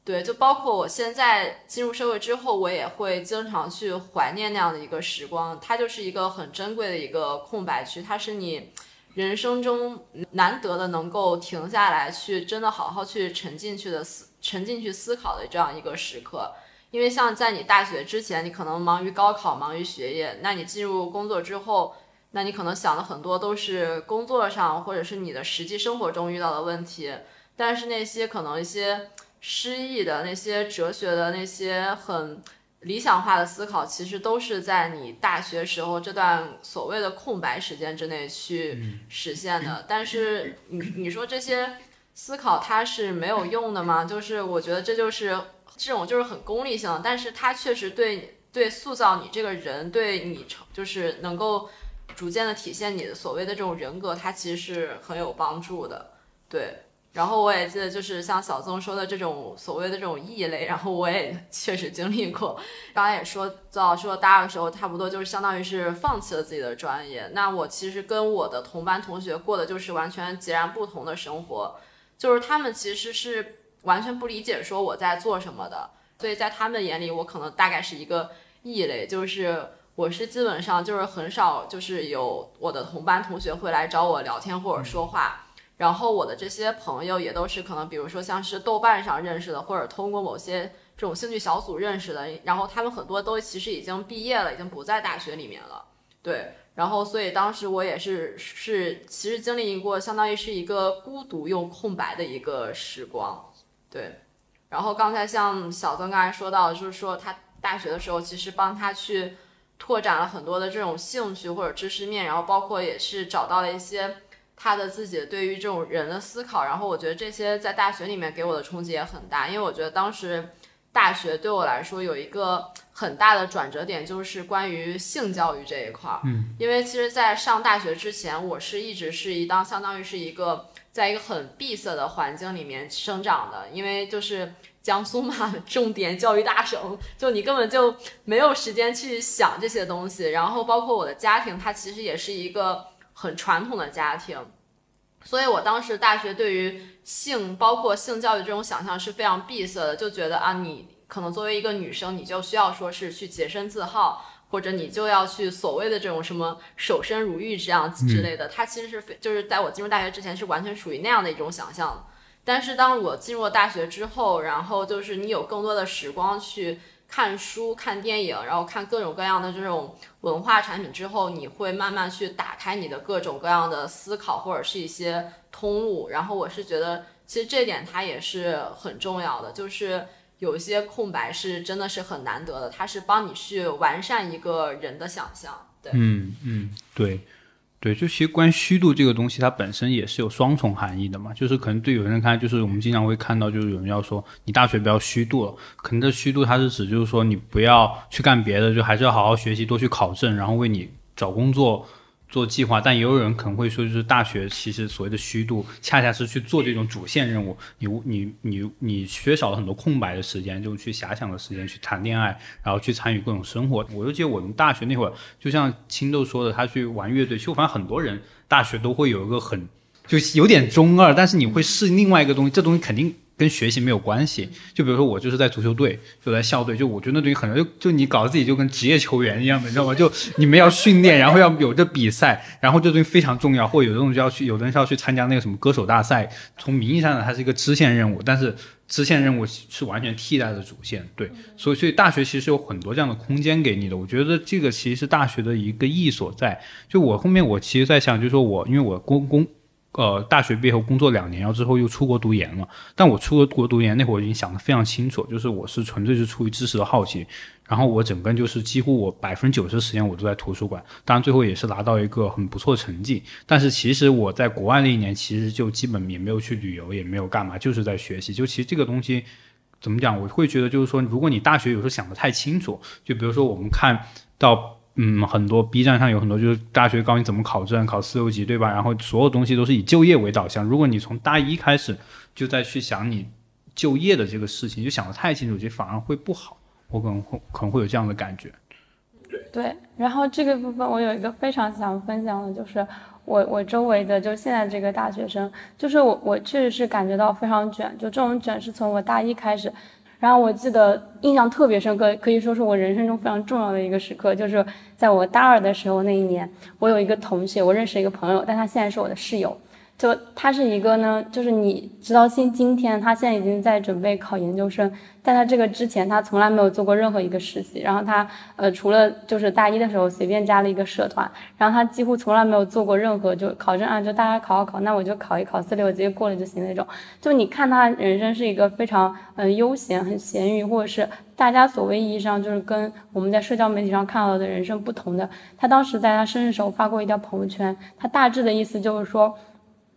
对，就包括我现在进入社会之后，我也会经常去怀念那样的一个时光。它就是一个很珍贵的一个空白区，它是你人生中难得的能够停下来去真的好好去沉进去的思沉进去思考的这样一个时刻。因为像在你大学之前，你可能忙于高考，忙于学业；那你进入工作之后，那你可能想的很多都是工作上或者是你的实际生活中遇到的问题。但是那些可能一些。诗意的那些哲学的那些很理想化的思考，其实都是在你大学时候这段所谓的空白时间之内去实现的。但是 你你说这些思考它是没有用的吗？就是我觉得这就是这种就是很功利性的，但是它确实对对塑造你这个人，对你成就是能够逐渐的体现你的所谓的这种人格，它其实是很有帮助的，对。然后我也记得，就是像小曾说的这种所谓的这种异类，然后我也确实经历过。刚才也说到，说大二的时候，差不多就是相当于是放弃了自己的专业。那我其实跟我的同班同学过的就是完全截然不同的生活，就是他们其实是完全不理解说我在做什么的，所以在他们眼里，我可能大概是一个异类，就是我是基本上就是很少就是有我的同班同学会来找我聊天或者说话。然后我的这些朋友也都是可能，比如说像是豆瓣上认识的，或者通过某些这种兴趣小组认识的。然后他们很多都其实已经毕业了，已经不在大学里面了。对，然后所以当时我也是是其实经历过，相当于是一个孤独又空白的一个时光。对，然后刚才像小曾刚才说到，就是说他大学的时候其实帮他去拓展了很多的这种兴趣或者知识面，然后包括也是找到了一些。他的自己对于这种人的思考，然后我觉得这些在大学里面给我的冲击也很大，因为我觉得当时大学对我来说有一个很大的转折点，就是关于性教育这一块儿。嗯，因为其实，在上大学之前，我是一直是一当相当于是一个在一个很闭塞的环境里面生长的，因为就是江苏嘛，重点教育大省，就你根本就没有时间去想这些东西。然后包括我的家庭，它其实也是一个。很传统的家庭，所以我当时大学对于性，包括性教育这种想象是非常闭塞的，就觉得啊，你可能作为一个女生，你就需要说是去洁身自好，或者你就要去所谓的这种什么守身如玉这样之类的。它其实是非就是在我进入大学之前是完全属于那样的一种想象。但是当我进入了大学之后，然后就是你有更多的时光去看书、看电影，然后看各种各样的这种文化产品之后，你会慢慢去打开你的各种各样的思考或者是一些通路。然后我是觉得，其实这点它也是很重要的，就是有一些空白是真的是很难得的，它是帮你去完善一个人的想象。对，嗯嗯，对。对，就其实关于虚度这个东西，它本身也是有双重含义的嘛。就是可能对有人看，就是我们经常会看到，就是有人要说你大学不要虚度了。可能这虚度它是指就是说你不要去干别的，就还是要好好学习，多去考证，然后为你找工作。做计划，但也有人可能会说，就是大学其实所谓的虚度，恰恰是去做这种主线任务。你你你你缺少了很多空白的时间，就去遐想的时间，去谈恋爱，然后去参与各种生活。我就记得我们大学那会儿，就像青豆说的，他去玩乐队。其实我发现很多人大学都会有一个很就有点中二，但是你会试另外一个东西，这东西肯定。跟学习没有关系，就比如说我就是在足球队，就在校队，就我觉得那东西可能就就你搞得自己就跟职业球员一样的，你知道吗？就你们要训练，然后要有这比赛，然后这东西非常重要，或者有的东西要去，有的人是要去参加那个什么歌手大赛。从名义上呢，它是一个支线任务，但是支线任务是完全替代的主线。对，所以所以大学其实有很多这样的空间给你的。我觉得这个其实是大学的一个意义所在。就我后面我其实在想，就是说我因为我公公。呃，大学毕业后工作两年，然后之后又出国读研了。但我出国读研那会儿，已经想得非常清楚，就是我是纯粹是出于知识的好奇。然后我整个就是几乎我百分之九十的时间我都在图书馆。当然最后也是拿到一个很不错的成绩。但是其实我在国外那一年，其实就基本也没有去旅游，也没有干嘛，就是在学习。就其实这个东西怎么讲，我会觉得就是说，如果你大学有时候想得太清楚，就比如说我们看到。嗯，很多 B 站上有很多就是大学告诉你怎么考证、考四六级，对吧？然后所有东西都是以就业为导向。如果你从大一开始就在去想你就业的这个事情，就想得太清楚，其实反而会不好。我可能会可能会有这样的感觉。对，然后这个部分我有一个非常想分享的，就是我我周围的就现在这个大学生，就是我我确实是感觉到非常卷，就这种卷是从我大一开始。然后我记得印象特别深刻，可以说是我人生中非常重要的一个时刻，就是在我大二的时候那一年，我有一个同学，我认识一个朋友，但他现在是我的室友。就他是一个呢，就是你知道，今今天他现在已经在准备考研究生，在他这个之前，他从来没有做过任何一个实习。然后他呃，除了就是大一的时候随便加了一个社团，然后他几乎从来没有做过任何就考证啊，就大家考考考，那我就考一考四六级过了就行那种。就你看他人生是一个非常嗯悠闲、很闲鱼，或者是大家所谓意义上就是跟我们在社交媒体上看到的人生不同的。他当时在他生日时候发过一条朋友圈，他大致的意思就是说。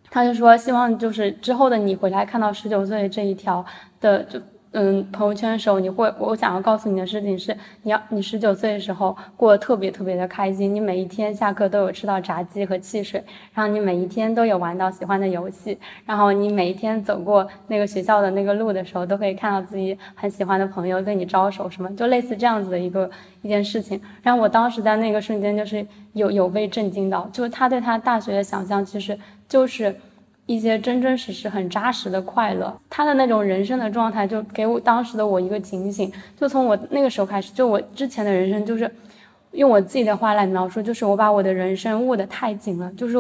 他就说，希望就是之后的你回来看到十九岁这一条的就嗯朋友圈的时候，你会我想要告诉你的事情是，你要你十九岁的时候过得特别特别的开心，你每一天下课都有吃到炸鸡和汽水，然后你每一天都有玩到喜欢的游戏，然后你每一天走过那个学校的那个路的时候，都可以看到自己很喜欢的朋友对你招手什么，就类似这样子的一个一件事情。然后我当时在那个瞬间就是有有被震惊到，就是他对他大学的想象其实。就是一些真真实实、很扎实的快乐，他的那种人生的状态，就给我当时的我一个警醒。就从我那个时候开始，就我之前的人生，就是用我自己的话来描述，就是我把我的人生握得太紧了。就是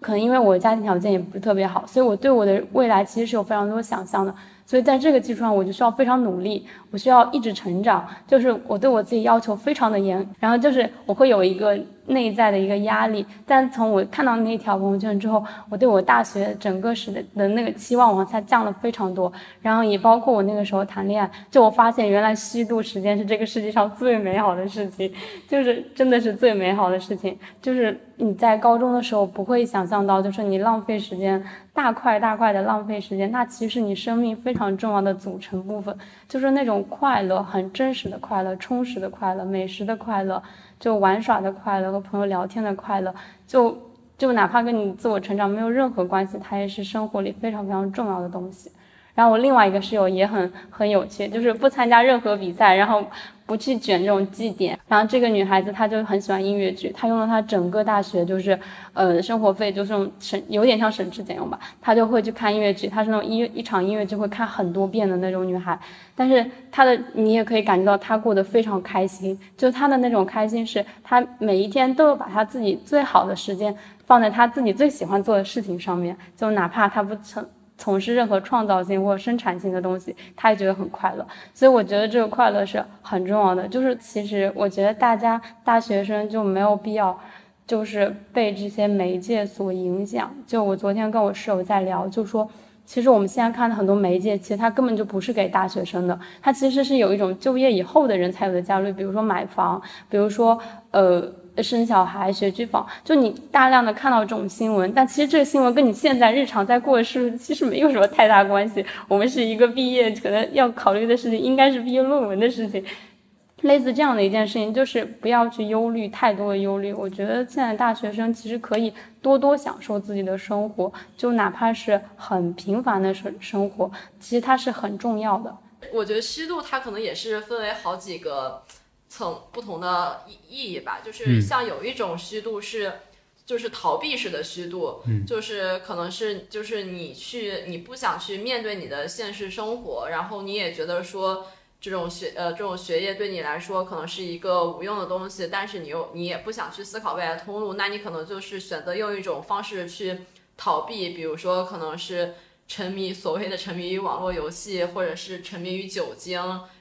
可能因为我家庭条件也不是特别好，所以我对我的未来其实是有非常多想象的。所以在这个基础上，我就需要非常努力，我需要一直成长。就是我对我自己要求非常的严，然后就是我会有一个。内在的一个压力，但从我看到那条朋友圈之后，我对我大学整个时的那个期望往下降了非常多。然后也包括我那个时候谈恋爱，就我发现原来虚度时间是这个世界上最美好的事情，就是真的是最美好的事情。就是你在高中的时候不会想象到，就是你浪费时间，大块大块的浪费时间，那其实你生命非常重要的组成部分，就是那种快乐，很真实的快乐，充实的快乐，美食的快乐。就玩耍的快乐和朋友聊天的快乐，就就哪怕跟你自我成长没有任何关系，它也是生活里非常非常重要的东西。然后我另外一个室友也很很有趣，就是不参加任何比赛，然后不去卷这种绩点。然后这个女孩子她就很喜欢音乐剧，她用了她整个大学就是呃生活费就是种省，有点像省吃俭用吧。她就会去看音乐剧，她是那种一一场音乐剧会看很多遍的那种女孩。但是她的你也可以感觉到她过得非常开心，就她的那种开心是她每一天都有把她自己最好的时间放在她自己最喜欢做的事情上面，就哪怕她不成。从事任何创造性或生产性的东西，他也觉得很快乐。所以我觉得这个快乐是很重要的。就是其实我觉得大家大学生就没有必要，就是被这些媒介所影响。就我昨天跟我室友在聊，就说其实我们现在看的很多媒介，其实它根本就不是给大学生的，它其实是有一种就业以后的人才有的焦虑，比如说买房，比如说呃。生小孩、学区房，就你大量的看到这种新闻，但其实这个新闻跟你现在日常在过的事其实没有什么太大关系。我们是一个毕业，可能要考虑的事情应该是毕业论文的事情，类似这样的一件事情，就是不要去忧虑太多的忧虑。我觉得现在大学生其实可以多多享受自己的生活，就哪怕是很平凡的生生活，其实它是很重要的。我觉得虚度它可能也是分为好几个。层不同的意意义吧，就是像有一种虚度是，就是逃避式的虚度，就是可能是就是你去你不想去面对你的现实生活，然后你也觉得说这种学呃这种学业对你来说可能是一个无用的东西，但是你又你也不想去思考未来通路，那你可能就是选择用一种方式去逃避，比如说可能是沉迷所谓的沉迷于网络游戏，或者是沉迷于酒精。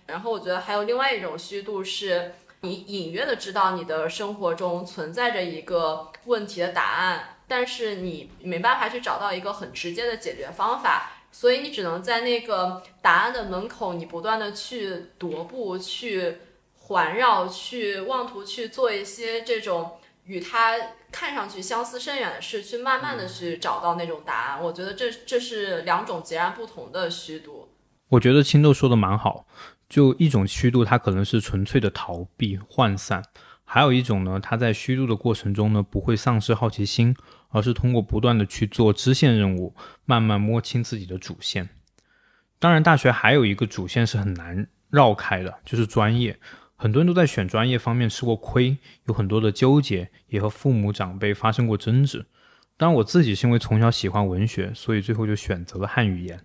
然后我觉得还有另外一种虚度，是你隐约的知道你的生活中存在着一个问题的答案，但是你没办法去找到一个很直接的解决方法，所以你只能在那个答案的门口，你不断的去踱步、去环绕、去妄图去做一些这种与它看上去相思甚远的事，去慢慢的去找到那种答案。我觉得这这是两种截然不同的虚度。我觉得青豆说的蛮好。就一种虚度，它可能是纯粹的逃避、涣散；还有一种呢，它在虚度的过程中呢，不会丧失好奇心，而是通过不断的去做支线任务，慢慢摸清自己的主线。当然，大学还有一个主线是很难绕开的，就是专业。很多人都在选专业方面吃过亏，有很多的纠结，也和父母长辈发生过争执。当然，我自己是因为从小喜欢文学，所以最后就选择了汉语言。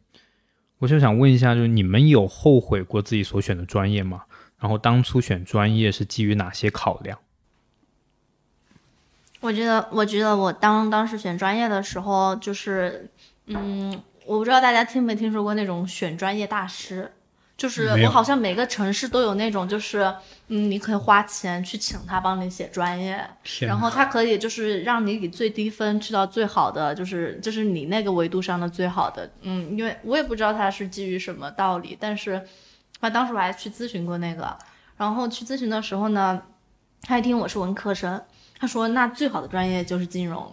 我就想问一下，就是你们有后悔过自己所选的专业吗？然后当初选专业是基于哪些考量？我觉得，我觉得我当当时选专业的时候，就是，嗯，我不知道大家听没听说过那种选专业大师。就是我好像每个城市都有那种，就是嗯，你可以花钱去请他帮你写专业，然后他可以就是让你以最低分去到最好的，就是就是你那个维度上的最好的，嗯，因为我也不知道他是基于什么道理，但是，他当时我还去咨询过那个，然后去咨询的时候呢，他一听我是文科生，他说那最好的专业就是金融。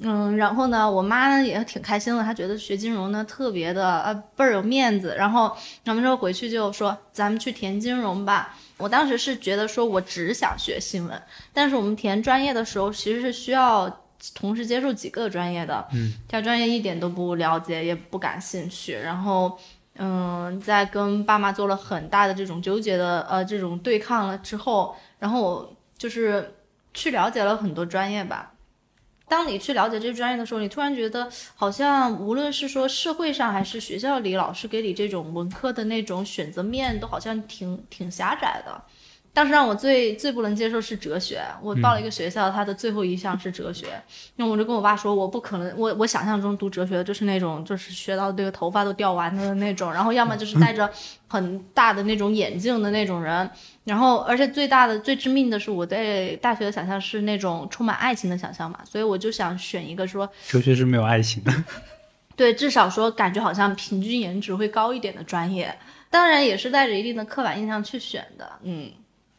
嗯，然后呢，我妈呢也挺开心的，她觉得学金融呢特别的呃倍儿有面子。然后咱们说回去就说咱们去填金融吧。我当时是觉得说我只想学新闻，但是我们填专业的时候其实是需要同时接受几个专业的，嗯，这专业一点都不了解，也不感兴趣。然后嗯，在跟爸妈做了很大的这种纠结的呃这种对抗了之后，然后我就是去了解了很多专业吧。当你去了解这个专业的时候，你突然觉得好像无论是说社会上还是学校里，老师给你这种文科的那种选择面，都好像挺挺狭窄的。当时让我最最不能接受是哲学。我报了一个学校，它的最后一项是哲学。那我就跟我爸说，我不可能，我我想象中读哲学的就是那种，就是学到这个头发都掉完的那种，然后要么就是戴着很大的那种眼镜的那种人。然后，而且最大的、最致命的是，我对大学的想象是那种充满爱情的想象嘛，所以我就想选一个说哲学是没有爱情的。对，至少说感觉好像平均颜值会高一点的专业，当然也是带着一定的刻板印象去选的，嗯。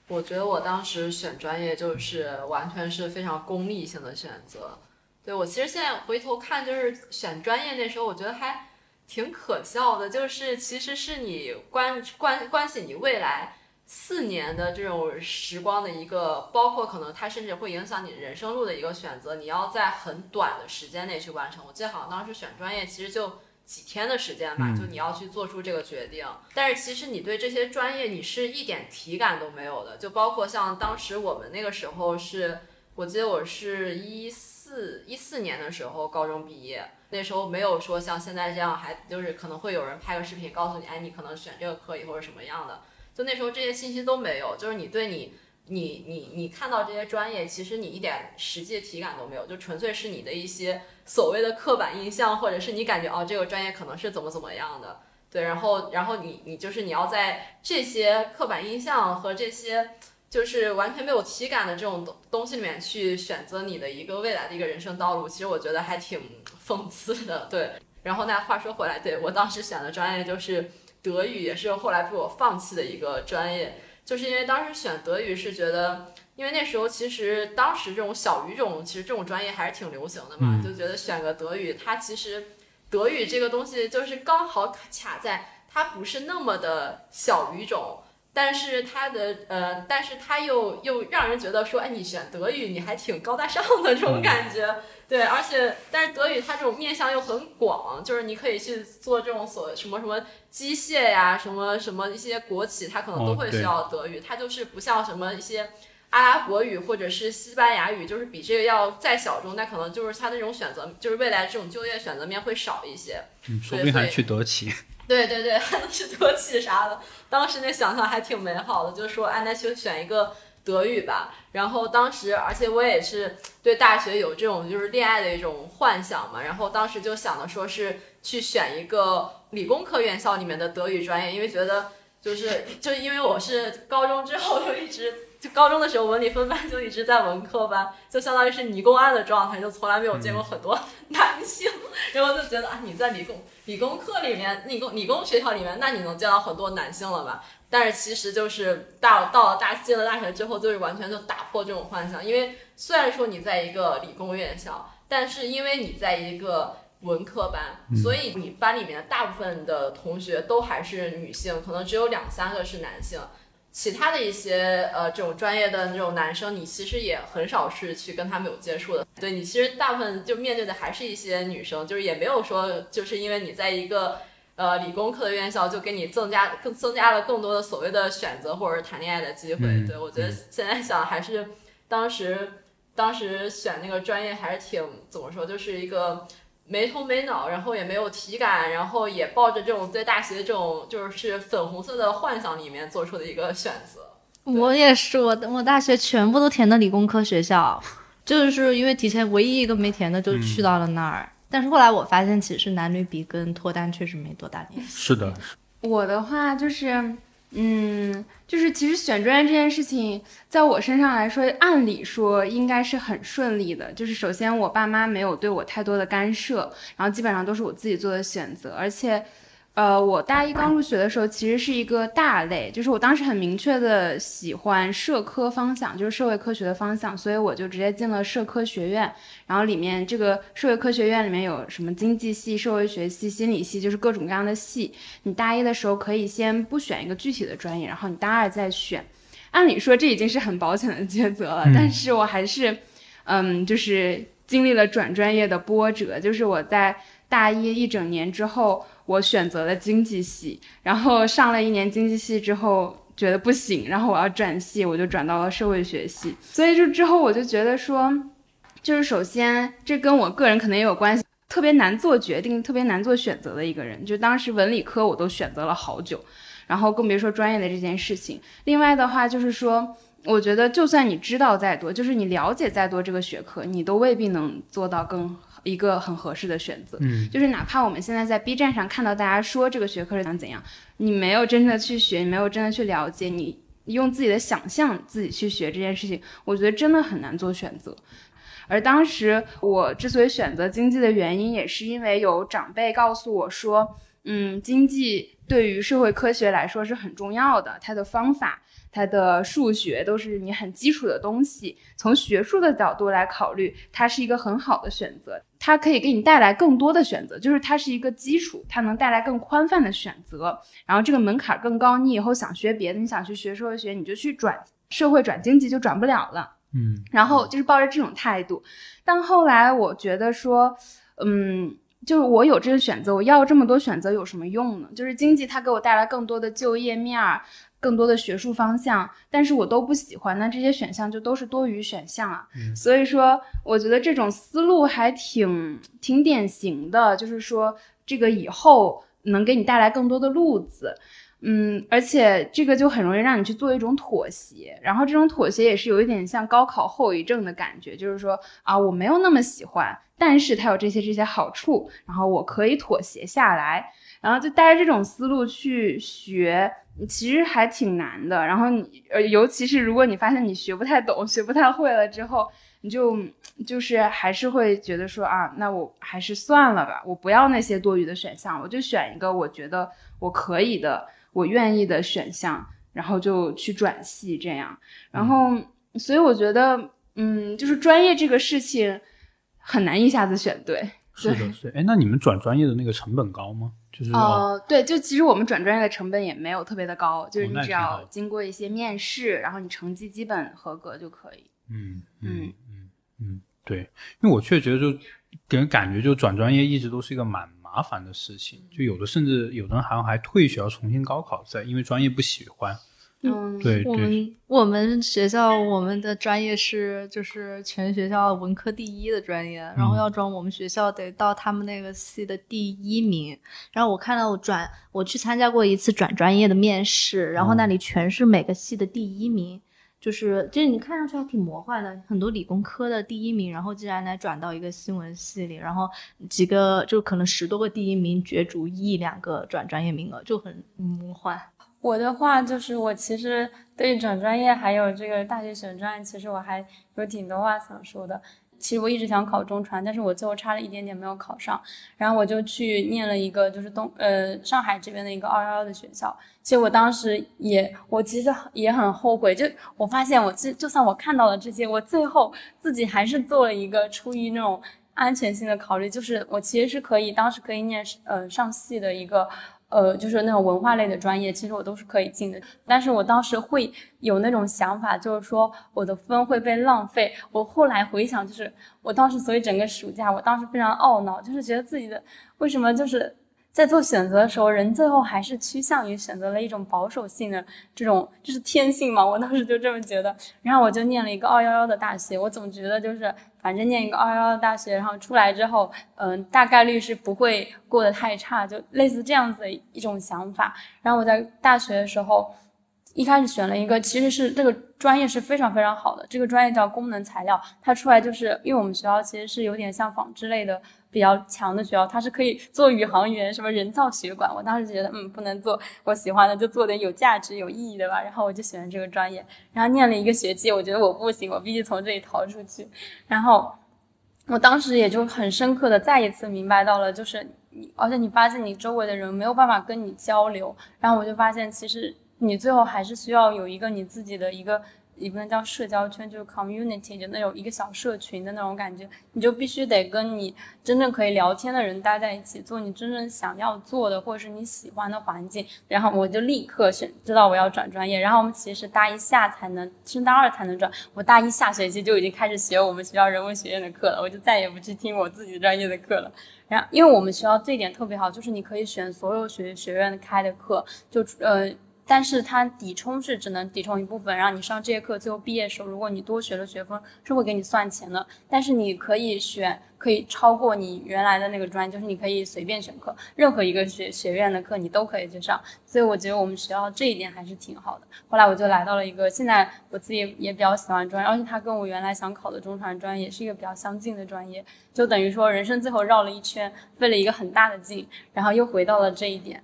我觉得我当时选专业就是完全是非常功利性的选择。对我其实现在回头看，就是选专业那时候，我觉得还挺可笑的。就是其实是你关关关系你未来四年的这种时光的一个，包括可能它甚至会影响你人生路的一个选择，你要在很短的时间内去完成。我记得好像当时选专业其实就。几天的时间吧，就你要去做出这个决定。但是其实你对这些专业你是一点体感都没有的，就包括像当时我们那个时候是，我记得我是一四一四年的时候高中毕业，那时候没有说像现在这样，还就是可能会有人拍个视频告诉你，哎，你可能选这个课以后是什么样的。就那时候这些信息都没有，就是你对你你你你看到这些专业，其实你一点实际体感都没有，就纯粹是你的一些所谓的刻板印象，或者是你感觉哦这个专业可能是怎么怎么样的，对，然后然后你你就是你要在这些刻板印象和这些就是完全没有体感的这种东东西里面去选择你的一个未来的一个人生道路，其实我觉得还挺讽刺的，对。然后那话说回来，对我当时选的专业就是德语，也是后来被我放弃的一个专业。就是因为当时选德语是觉得，因为那时候其实当时这种小语种，其实这种专业还是挺流行的嘛，就觉得选个德语，它其实德语这个东西就是刚好卡在它不是那么的小语种，但是它的呃，但是它又又让人觉得说，哎，你选德语你还挺高大上的这种感觉。对，而且但是德语它这种面向又很广，就是你可以去做这种所什么什么机械呀，什么什么一些国企，它可能都会需要德语。它就是不像什么一些阿拉伯语或者是西班牙语，就是比这个要再小众，那可能就是它的这种选择，就是未来这种就业选择面会少一些。嗯，说不定还去德企。对对对，还能去德企啥的。当时那想象还挺美好的，就是说，哎，那就选一个。德语吧，然后当时，而且我也是对大学有这种就是恋爱的一种幻想嘛，然后当时就想的说是去选一个理工科院校里面的德语专业，因为觉得就是就因为我是高中之后就一直。就高中的时候，文理分班就一直在文科班，就相当于是理工案的状态，就从来没有见过很多 男性。然后就觉得啊，你在理工理工科里面，理工理工学校里面，那你能见到很多男性了吧？但是其实就是到到了大进了大学之后，就是完全就打破这种幻想。因为虽然说你在一个理工院校，但是因为你在一个文科班，所以你班里面大部分的同学都还是女性，可能只有两三个是男性。其他的一些呃这种专业的那种男生，你其实也很少是去跟他们有接触的。对你其实大部分就面对的还是一些女生，就是也没有说就是因为你在一个呃理工科的院校，就给你增加更增加了更多的所谓的选择或者谈恋爱的机会。对我觉得现在想还是当时当时选那个专业还是挺怎么说，就是一个。没头没脑，然后也没有体感，然后也抱着这种对大学这种就是粉红色的幻想里面做出的一个选择。我也是，我我大学全部都填的理工科学校，就是因为提前唯一一个没填的就去到了那儿。但是后来我发现，其实男女比跟脱单确实没多大联系。是的，我的话就是。嗯，就是其实选专业这件事情，在我身上来说，按理说应该是很顺利的。就是首先，我爸妈没有对我太多的干涉，然后基本上都是我自己做的选择，而且。呃，我大一刚入学的时候，其实是一个大类，就是我当时很明确的喜欢社科方向，就是社会科学的方向，所以我就直接进了社科学院。然后里面这个社会科学院里面有什么经济系、社会学系、心理系，就是各种各样的系。你大一的时候可以先不选一个具体的专业，然后你大二再选。按理说这已经是很保险的抉择了，但是我还是，嗯，就是经历了转专业的波折，就是我在大一一整年之后。我选择了经济系，然后上了一年经济系之后觉得不行，然后我要转系，我就转到了社会学系。所以就之后我就觉得说，就是首先这跟我个人可能也有关系，特别难做决定，特别难做选择的一个人。就当时文理科我都选择了好久，然后更别说专业的这件事情。另外的话就是说，我觉得就算你知道再多，就是你了解再多这个学科，你都未必能做到更。一个很合适的选择，嗯，就是哪怕我们现在在 B 站上看到大家说这个学科是想怎样，你没有真的去学，你没有真的去了解，你用自己的想象自己去学这件事情，我觉得真的很难做选择。而当时我之所以选择经济的原因，也是因为有长辈告诉我说，嗯，经济对于社会科学来说是很重要的，它的方法。它的数学都是你很基础的东西，从学术的角度来考虑，它是一个很好的选择。它可以给你带来更多的选择，就是它是一个基础，它能带来更宽泛的选择。然后这个门槛更高，你以后想学别的，你想去学社会学，你就去转社会转经济就转不了了。嗯，然后就是抱着这种态度。但后来我觉得说，嗯，就是我有这个选择，我要这么多选择有什么用呢？就是经济它给我带来更多的就业面儿。更多的学术方向，但是我都不喜欢，那这些选项就都是多余选项啊。所以说，我觉得这种思路还挺挺典型的，就是说这个以后能给你带来更多的路子。嗯，而且这个就很容易让你去做一种妥协，然后这种妥协也是有一点像高考后遗症的感觉，就是说啊，我没有那么喜欢，但是它有这些这些好处，然后我可以妥协下来，然后就带着这种思路去学，其实还挺难的。然后你呃，尤其是如果你发现你学不太懂、学不太会了之后，你就就是还是会觉得说啊，那我还是算了吧，我不要那些多余的选项，我就选一个我觉得我可以的。我愿意的选项，然后就去转系这样，然后所以我觉得，嗯，就是专业这个事情很难一下子选对。是的，是。哎，那你们转专业的那个成本高吗？就是哦，对，就其实我们转专业的成本也没有特别的高，就是你只要经过一些面试，然后你成绩基本合格就可以。嗯嗯嗯嗯，对，因为我确实觉得就给人感觉就转专业一直都是一个蛮。麻烦的事情，就有的甚至有的人好像还退学要重新高考，在因为专业不喜欢。嗯，对我们我们学校我们的专业是就是全学校文科第一的专业，然后要转我们学校得到他们那个系的第一名。然后我看到我转我去参加过一次转专业的面试，然后那里全是每个系的第一名。就是就是你看上去还挺魔幻的，很多理工科的第一名，然后竟然来转到一个新闻系里，然后几个就可能十多个第一名角逐一两个转专业名额，就很魔幻。我的话就是我其实对转专业还有这个大学选专业，其实我还有挺多话想说的。其实我一直想考中传，但是我最后差了一点点没有考上，然后我就去念了一个就是东呃上海这边的一个二幺幺的学校。其实我当时也我其实也很后悔，就我发现我就就算我看到了这些，我最后自己还是做了一个出于那种安全性的考虑，就是我其实是可以当时可以念呃上戏的一个。呃，就是那种文化类的专业，其实我都是可以进的。但是我当时会有那种想法，就是说我的分会被浪费。我后来回想，就是我当时，所以整个暑假，我当时非常懊恼，就是觉得自己的为什么就是在做选择的时候，人最后还是趋向于选择了一种保守性的这种，就是天性嘛。我当时就这么觉得。然后我就念了一个二幺幺的大学，我总觉得就是。反正念一个二幺幺的大学，然后出来之后，嗯，大概率是不会过得太差，就类似这样子的一种想法。然后我在大学的时候，一开始选了一个，其实是这个专业是非常非常好的，这个专业叫功能材料，它出来就是因为我们学校其实是有点像纺织类的。比较强的学校，它是可以做宇航员，什么人造血管。我当时觉得，嗯，不能做我喜欢的，就做点有价值、有意义的吧。然后我就选了这个专业，然后念了一个学期，我觉得我不行，我必须从这里逃出去。然后我当时也就很深刻的再一次明白到了，就是你，而且你发现你周围的人没有办法跟你交流，然后我就发现，其实你最后还是需要有一个你自己的一个。也不能叫社交圈，就是 community，就那种一个小社群的那种感觉。你就必须得跟你真正可以聊天的人待在一起，做你真正想要做的或者是你喜欢的环境。然后我就立刻选，知道我要转专业。然后我们其实大一下才能，升大二才能转。我大一下学期就已经开始学我们学校人文学院的课了，我就再也不去听我自己专业的课了。然后因为我们学校这点特别好，就是你可以选所有学学院开的课，就呃。但是它抵充是只能抵充一部分，然后你上这些课，最后毕业的时候，如果你多学了学分，是会给你算钱的。但是你可以选，可以超过你原来的那个专业，就是你可以随便选课，任何一个学学院的课你都可以去上。所以我觉得我们学校这一点还是挺好的。后来我就来到了一个现在我自己也比较喜欢专业，而且它跟我原来想考的中传专业也是一个比较相近的专业，就等于说人生最后绕了一圈，费了一个很大的劲，然后又回到了这一点。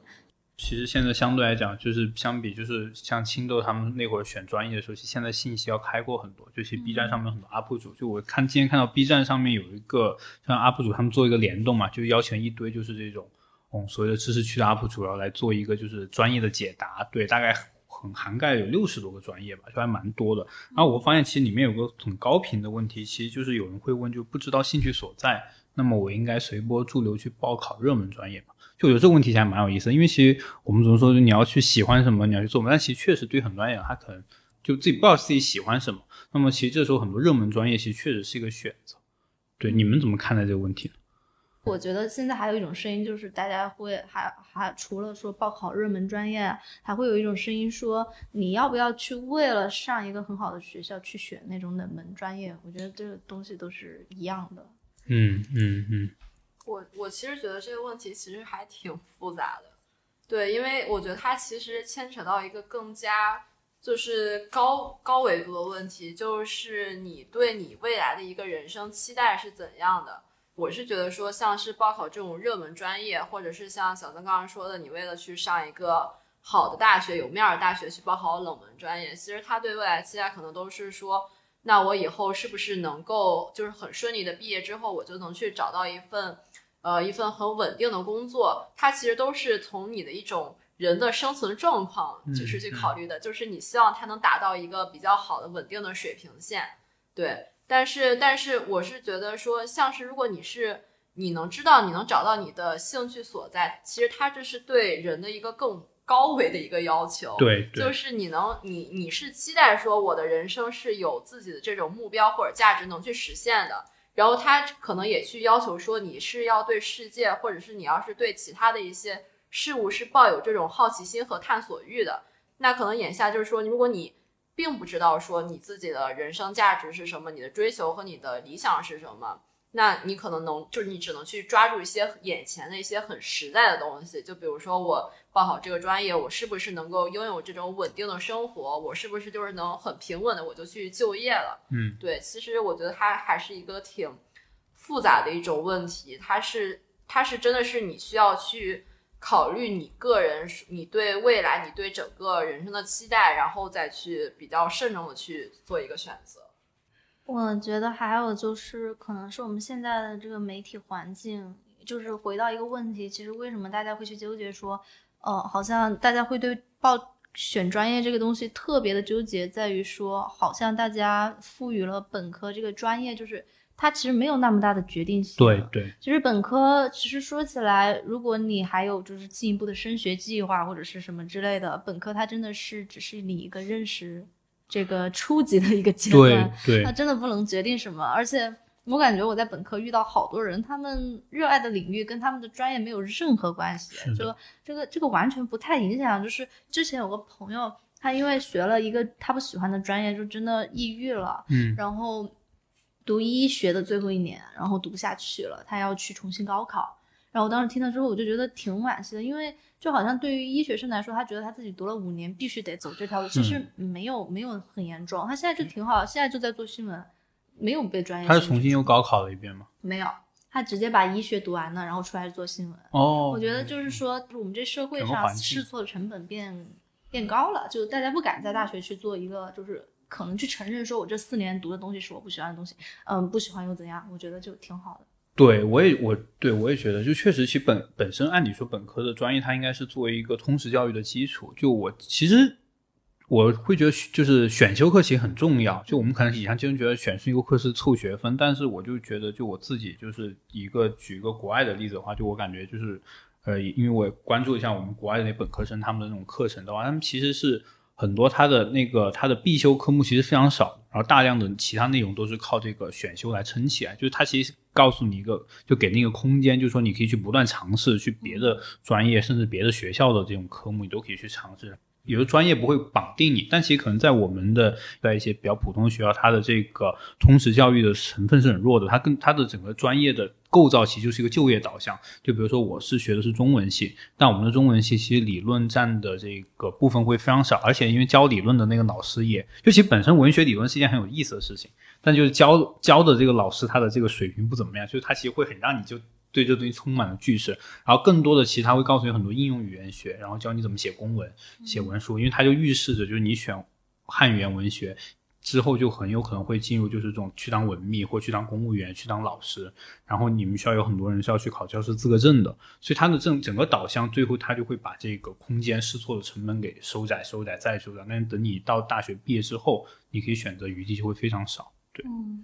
其实现在相对来讲，就是相比，就是像青豆他们那会儿选专业的时候，其实现在信息要开阔很多。就其实 B 站上面很多 UP 主，就我看今天看到 B 站上面有一个像 UP 主，他们做一个联动嘛，就邀请一堆就是这种，嗯，所谓的知识区的 UP 主，然后来做一个就是专业的解答。对，大概很涵盖有六十多个专业吧，就还蛮多的。然后我发现其实里面有个很高频的问题，其实就是有人会问，就不知道兴趣所在，那么我应该随波逐流去报考热门专业吗？就有这个问题，还蛮有意思的。因为其实我们总是说，你要去喜欢什么，你要去做嘛。但其实确实对很多人他可能就自己不知道自己喜欢什么。那么其实这时候很多热门专业，其实确实是一个选择。对，你们怎么看待这个问题呢？我觉得现在还有一种声音，就是大家会还还除了说报考热门专业，还会有一种声音说，你要不要去为了上一个很好的学校去选那种冷门专业？我觉得这个东西都是一样的。嗯嗯嗯。我我其实觉得这个问题其实还挺复杂的，对，因为我觉得它其实牵扯到一个更加就是高高维度的问题，就是你对你未来的一个人生期待是怎样的。我是觉得说，像是报考这种热门专业，或者是像小曾刚刚说的，你为了去上一个好的大学、有面儿的大学去报考冷门专业，其实他对未来期待可能都是说，那我以后是不是能够就是很顺利的毕业之后，我就能去找到一份。呃，一份很稳定的工作，它其实都是从你的一种人的生存状况，就是去考虑的，就是你希望它能达到一个比较好的稳定的水平线，对。但是，但是我是觉得说，像是如果你是你能知道，你能找到你的兴趣所在，其实它这是对人的一个更高维的一个要求，对，就是你能，你你是期待说我的人生是有自己的这种目标或者价值能去实现的。然后他可能也去要求说，你是要对世界，或者是你要是对其他的一些事物是抱有这种好奇心和探索欲的，那可能眼下就是说，如果你并不知道说你自己的人生价值是什么，你的追求和你的理想是什么。那你可能能，就是你只能去抓住一些眼前的一些很实在的东西，就比如说我报好这个专业，我是不是能够拥有这种稳定的生活？我是不是就是能很平稳的我就去就业了？嗯，对，其实我觉得它还是一个挺复杂的一种问题，它是它是真的是你需要去考虑你个人，你对未来，你对整个人生的期待，然后再去比较慎重的去做一个选择。我觉得还有就是，可能是我们现在的这个媒体环境，就是回到一个问题，其实为什么大家会去纠结说，呃，好像大家会对报选专业这个东西特别的纠结，在于说，好像大家赋予了本科这个专业，就是它其实没有那么大的决定性。对对，其实本科其实说起来，如果你还有就是进一步的升学计划或者是什么之类的，本科它真的是只是你一个认识。这个初级的一个阶段，他真的不能决定什么。而且我感觉我在本科遇到好多人，他们热爱的领域跟他们的专业没有任何关系，就这个这个完全不太影响。就是之前有个朋友，他因为学了一个他不喜欢的专业，就真的抑郁了。嗯，然后读医学的最后一年，然后读不下去了，他要去重新高考。然后我当时听了之后，我就觉得挺惋惜的，因为。就好像对于医学生来说，他觉得他自己读了五年，必须得走这条路。其实没有没有很严重，他现在就挺好，现在就在做新闻，没有被专业。他是重新又高考了一遍吗？没有，他直接把医学读完了，然后出来做新闻。哦，我觉得就是说，我们这社会上试错的成本变变高了，就大家不敢在大学去做一个，就是可能去承认说我这四年读的东西是我不喜欢的东西。嗯，不喜欢又怎样？我觉得就挺好的。对，我也我对我也觉得，就确实其本本身按理说本科的专业，它应该是作为一个通识教育的基础。就我其实我会觉得，就是选修课其实很重要。就我们可能以前经常觉得选修课是凑学分，但是我就觉得，就我自己就是一个举一个国外的例子的话，就我感觉就是，呃，因为我关注一下我们国外的那本科生他们的那种课程的话，他们其实是。很多他的那个他的必修科目其实非常少，然后大量的其他内容都是靠这个选修来撑起来。就是他其实告诉你一个，就给那个空间，就是说你可以去不断尝试，去别的专业甚至别的学校的这种科目，你都可以去尝试。有的专业不会绑定你，但其实可能在我们的在一些比较普通的学校，它的这个通识教育的成分是很弱的。它跟它的整个专业的构造其实就是一个就业导向。就比如说我是学的是中文系，但我们的中文系其实理论占的这个部分会非常少，而且因为教理论的那个老师也就其实本身文学理论是一件很有意思的事情，但就是教教的这个老师他的这个水平不怎么样，就是他其实会很让你就。对这东西充满了句式，然后更多的其实他会告诉你很多应用语言学，然后教你怎么写公文、写文书，因为它就预示着就是你选汉语言文学之后就很有可能会进入就是这种去当文秘或去当公务员、去当老师，然后你们需要有很多人是要去考教师资格证的，所以它的整整个导向最后它就会把这个空间试错的成本给收窄、收窄再收窄。但是等你到大学毕业之后，你可以选择余地就会非常少。对。嗯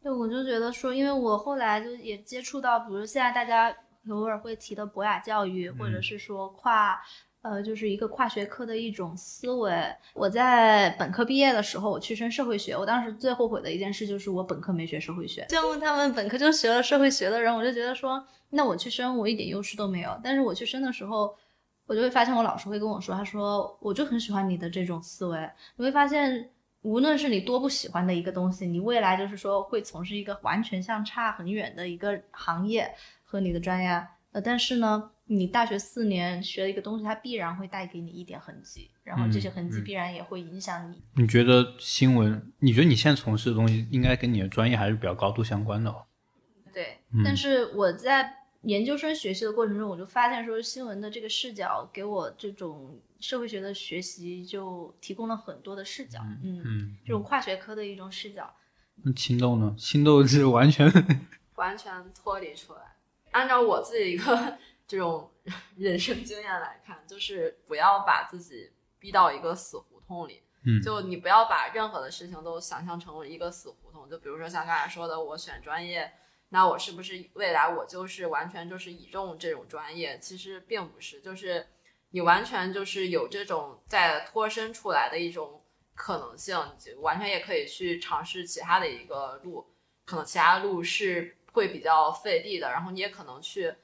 对，我就觉得说，因为我后来就也接触到，比如现在大家偶尔会提的博雅教育，或者是说跨，呃，就是一个跨学科的一种思维。我在本科毕业的时候，我去升社会学，我当时最后悔的一件事就是我本科没学社会学。像他们本科就学了社会学的人，我就觉得说，那我去升，我一点优势都没有。但是我去升的时候，我就会发现我老师会跟我说，他说我就很喜欢你的这种思维，你会发现。无论是你多不喜欢的一个东西，你未来就是说会从事一个完全相差很远的一个行业和你的专业，呃，但是呢，你大学四年学的一个东西，它必然会带给你一点痕迹，然后这些痕迹必然也会影响你。你觉得新闻？你觉得你现在从事的东西应该跟你的专业还是比较高度相关的哦？对，但是我在研究生学习的过程中，我就发现说，新闻的这个视角给我这种社会学的学习就提供了很多的视角，嗯嗯，这种跨学科的一种视角。那青豆呢？青豆是完全完全脱离出来。按照我自己一个这种 人生经验来看，就是不要把自己逼到一个死胡同里。嗯，就你不要把任何的事情都想象成一个死胡同。就比如说像刚才说的，我选专业。那我是不是未来我就是完全就是倚重这种专业？其实并不是，就是你完全就是有这种在脱身出来的一种可能性，就完全也可以去尝试其他的一个路，可能其他路是会比较费力的，然后你也可能去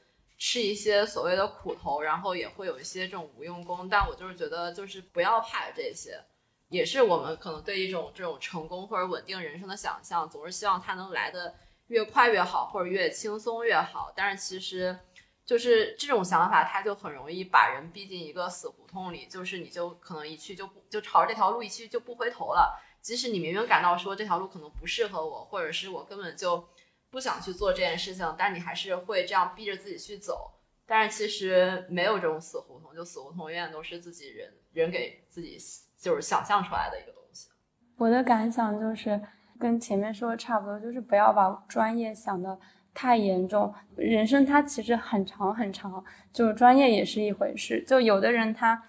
吃一些所谓的苦头，然后也会有一些这种无用功。但我就是觉得，就是不要怕这些，也是我们可能对一种这种成功或者稳定人生的想象，总是希望它能来的。越快越好，或者越轻松越好。但是其实，就是这种想法，它就很容易把人逼进一个死胡同里。就是你就可能一去就不就朝着这条路一去就不回头了。即使你明明感到说这条路可能不适合我，或者是我根本就不想去做这件事情，但你还是会这样逼着自己去走。但是其实没有这种死胡同，就死胡同永远都是自己人人给自己就是想象出来的一个东西。我的感想就是。跟前面说的差不多，就是不要把专业想的太严重。人生它其实很长很长，就是专业也是一回事。就有的人他，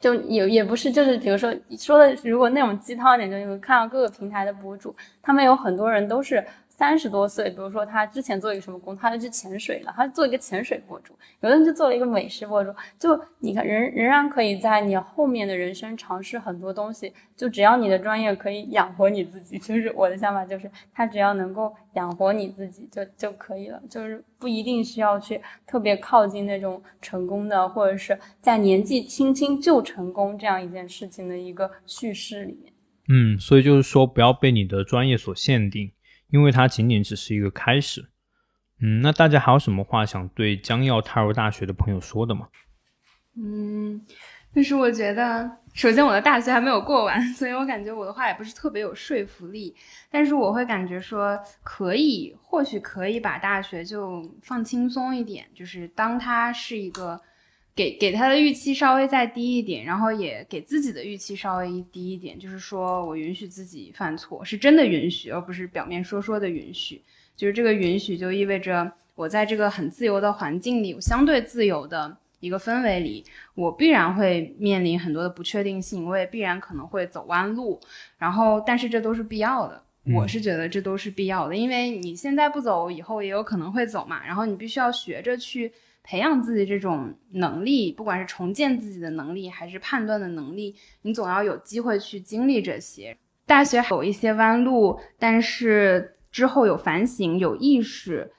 就也也不是，就是比如说说的，如果那种鸡汤点，就你会看到各个平台的博主，他们有很多人都是。三十多岁，比如说他之前做一个什么工，他就去潜水了，他做一个潜水博主；有的人就做了一个美食博主。就你看，仍仍然可以在你后面的人生尝试很多东西。就只要你的专业可以养活你自己，就是我的想法，就是他只要能够养活你自己就就可以了，就是不一定需要去特别靠近那种成功的，或者是在年纪轻轻就成功这样一件事情的一个叙事里面。嗯，所以就是说，不要被你的专业所限定。因为它仅仅只是一个开始，嗯，那大家还有什么话想对将要踏入大学的朋友说的吗？嗯，就是我觉得，首先我的大学还没有过完，所以我感觉我的话也不是特别有说服力。但是我会感觉说，可以，或许可以把大学就放轻松一点，就是当它是一个。给给他的预期稍微再低一点，然后也给自己的预期稍微低一点，就是说我允许自己犯错，是真的允许，而不是表面说说的允许。就是这个允许，就意味着我在这个很自由的环境里，相对自由的一个氛围里，我必然会面临很多的不确定性，我也必然可能会走弯路。然后，但是这都是必要的，我是觉得这都是必要的，因为你现在不走，以后也有可能会走嘛。然后你必须要学着去。培养自己这种能力，不管是重建自己的能力，还是判断的能力，你总要有机会去经历这些。大学有一些弯路，但是之后有反省、有意识，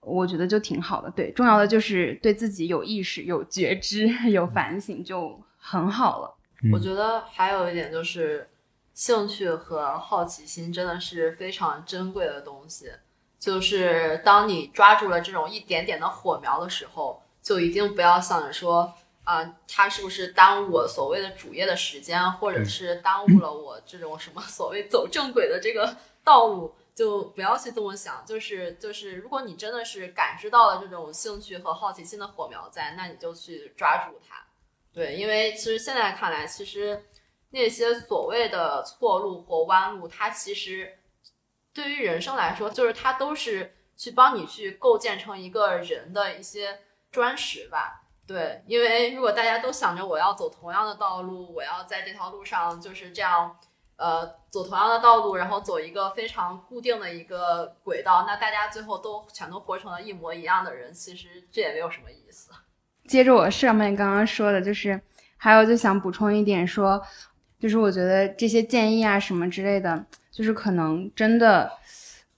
我觉得就挺好的。对，重要的就是对自己有意识、有觉知、有反省，就很好了。我觉得还有一点就是，兴趣和好奇心真的是非常珍贵的东西。就是当你抓住了这种一点点的火苗的时候，就一定不要想着说啊，它是不是耽误我所谓的主业的时间，或者是耽误了我这种什么所谓走正轨的这个道路，就不要去这么想。就是就是，如果你真的是感知到了这种兴趣和好奇心的火苗在，那你就去抓住它。对，因为其实现在看来，其实那些所谓的错路或弯路，它其实。对于人生来说，就是它都是去帮你去构建成一个人的一些砖石吧。对，因为如果大家都想着我要走同样的道路，我要在这条路上就是这样，呃，走同样的道路，然后走一个非常固定的一个轨道，那大家最后都全都活成了一模一样的人，其实这也没有什么意思。接着我上面刚刚说的，就是还有就想补充一点说，就是我觉得这些建议啊什么之类的。就是可能真的，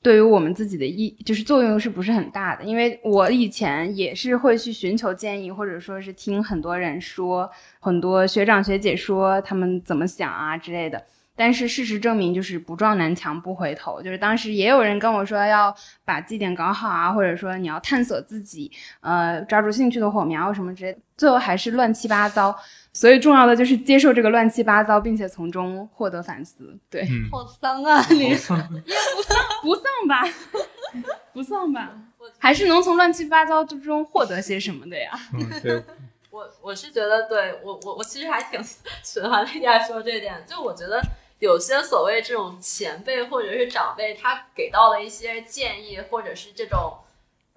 对于我们自己的意，就是作用是不是很大的？因为我以前也是会去寻求建议，或者说是听很多人说，很多学长学姐说他们怎么想啊之类的。但是事实证明，就是不撞南墙不回头。就是当时也有人跟我说要把绩点搞好啊，或者说你要探索自己，呃，抓住兴趣的火苗什么之类，最后还是乱七八糟。所以重要的就是接受这个乱七八糟，并且从中获得反思。对，好丧啊！你 也不丧，不丧吧？不丧吧？还是能从乱七八糟之中获得些什么的呀？嗯，对。我我是觉得，对我我我其实还挺喜欢丽亚说这点，就我觉得有些所谓这种前辈或者是长辈，他给到的一些建议或者是这种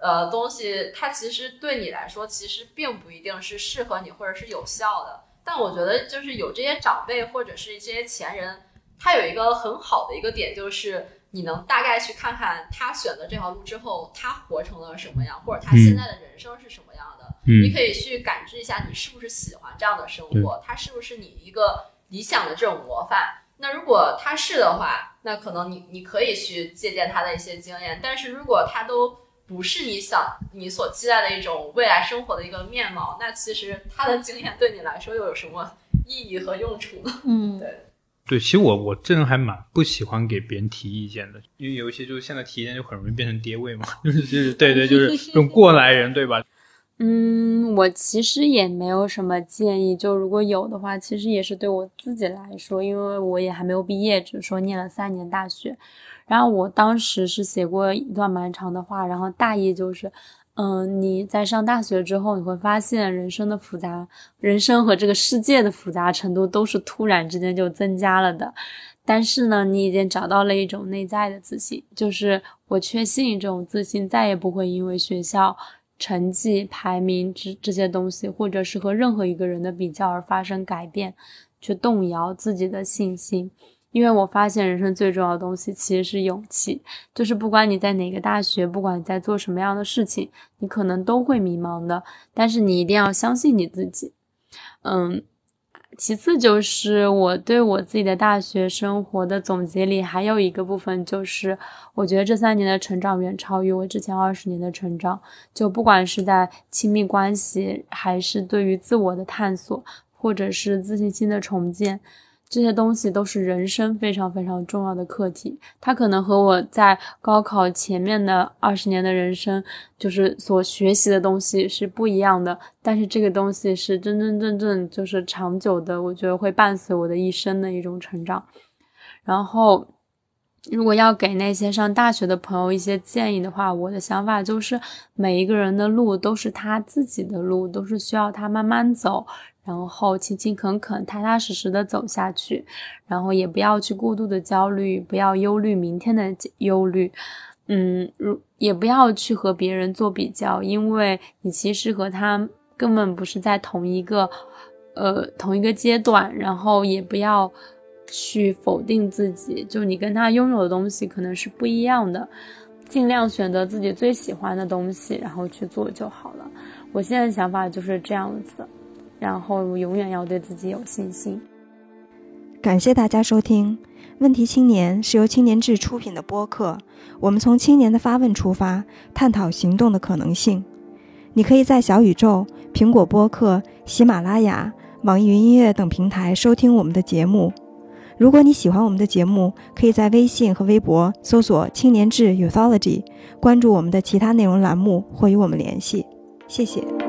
呃东西，它其实对你来说其实并不一定是适合你或者是有效的。但我觉得就是有这些长辈或者是一些前人，他有一个很好的一个点，就是你能大概去看看他选择这条路之后，他活成了什么样，或者他现在的人生是什么样的。你可以去感知一下，你是不是喜欢这样的生活？他是不是你一个理想的这种模范？那如果他是的话，那可能你你可以去借鉴他的一些经验。但是如果他都不是你想你所期待的一种未来生活的一个面貌，那其实他的经验对你来说又有什么意义和用处呢？嗯，对对，其实我我这人还蛮不喜欢给别人提意见的，因为有一些就是现在提意见就很容易变成爹味嘛，就是就是对对，就是这种过来人，对吧？嗯，我其实也没有什么建议，就如果有的话，其实也是对我自己来说，因为我也还没有毕业，只是说念了三年大学。然后我当时是写过一段蛮长的话，然后大意就是，嗯，你在上大学之后，你会发现人生的复杂，人生和这个世界的复杂程度都是突然之间就增加了的。但是呢，你已经找到了一种内在的自信，就是我确信这种自信再也不会因为学校。成绩、排名这这些东西，或者是和任何一个人的比较而发生改变，去动摇自己的信心。因为我发现人生最重要的东西其实是勇气，就是不管你在哪个大学，不管你在做什么样的事情，你可能都会迷茫的，但是你一定要相信你自己。嗯。其次就是我对我自己的大学生活的总结里，还有一个部分就是，我觉得这三年的成长远超于我之前二十年的成长。就不管是在亲密关系，还是对于自我的探索，或者是自信心的重建。这些东西都是人生非常非常重要的课题，它可能和我在高考前面的二十年的人生，就是所学习的东西是不一样的。但是这个东西是真真正正就是长久的，我觉得会伴随我的一生的一种成长。然后，如果要给那些上大学的朋友一些建议的话，我的想法就是，每一个人的路都是他自己的路，都是需要他慢慢走。然后勤勤恳恳、踏踏实实的走下去，然后也不要去过度的焦虑，不要忧虑明天的忧虑，嗯，如也不要去和别人做比较，因为你其实和他根本不是在同一个，呃，同一个阶段。然后也不要去否定自己，就你跟他拥有的东西可能是不一样的，尽量选择自己最喜欢的东西，然后去做就好了。我现在想法就是这样子。然后永远要对自己有信心。感谢大家收听《问题青年》，是由青年志出品的播客。我们从青年的发问出发，探讨行动的可能性。你可以在小宇宙、苹果播客、喜马拉雅、网易云音乐等平台收听我们的节目。如果你喜欢我们的节目，可以在微信和微博搜索“青年志 Youthology”，关注我们的其他内容栏目或与我们联系。谢谢。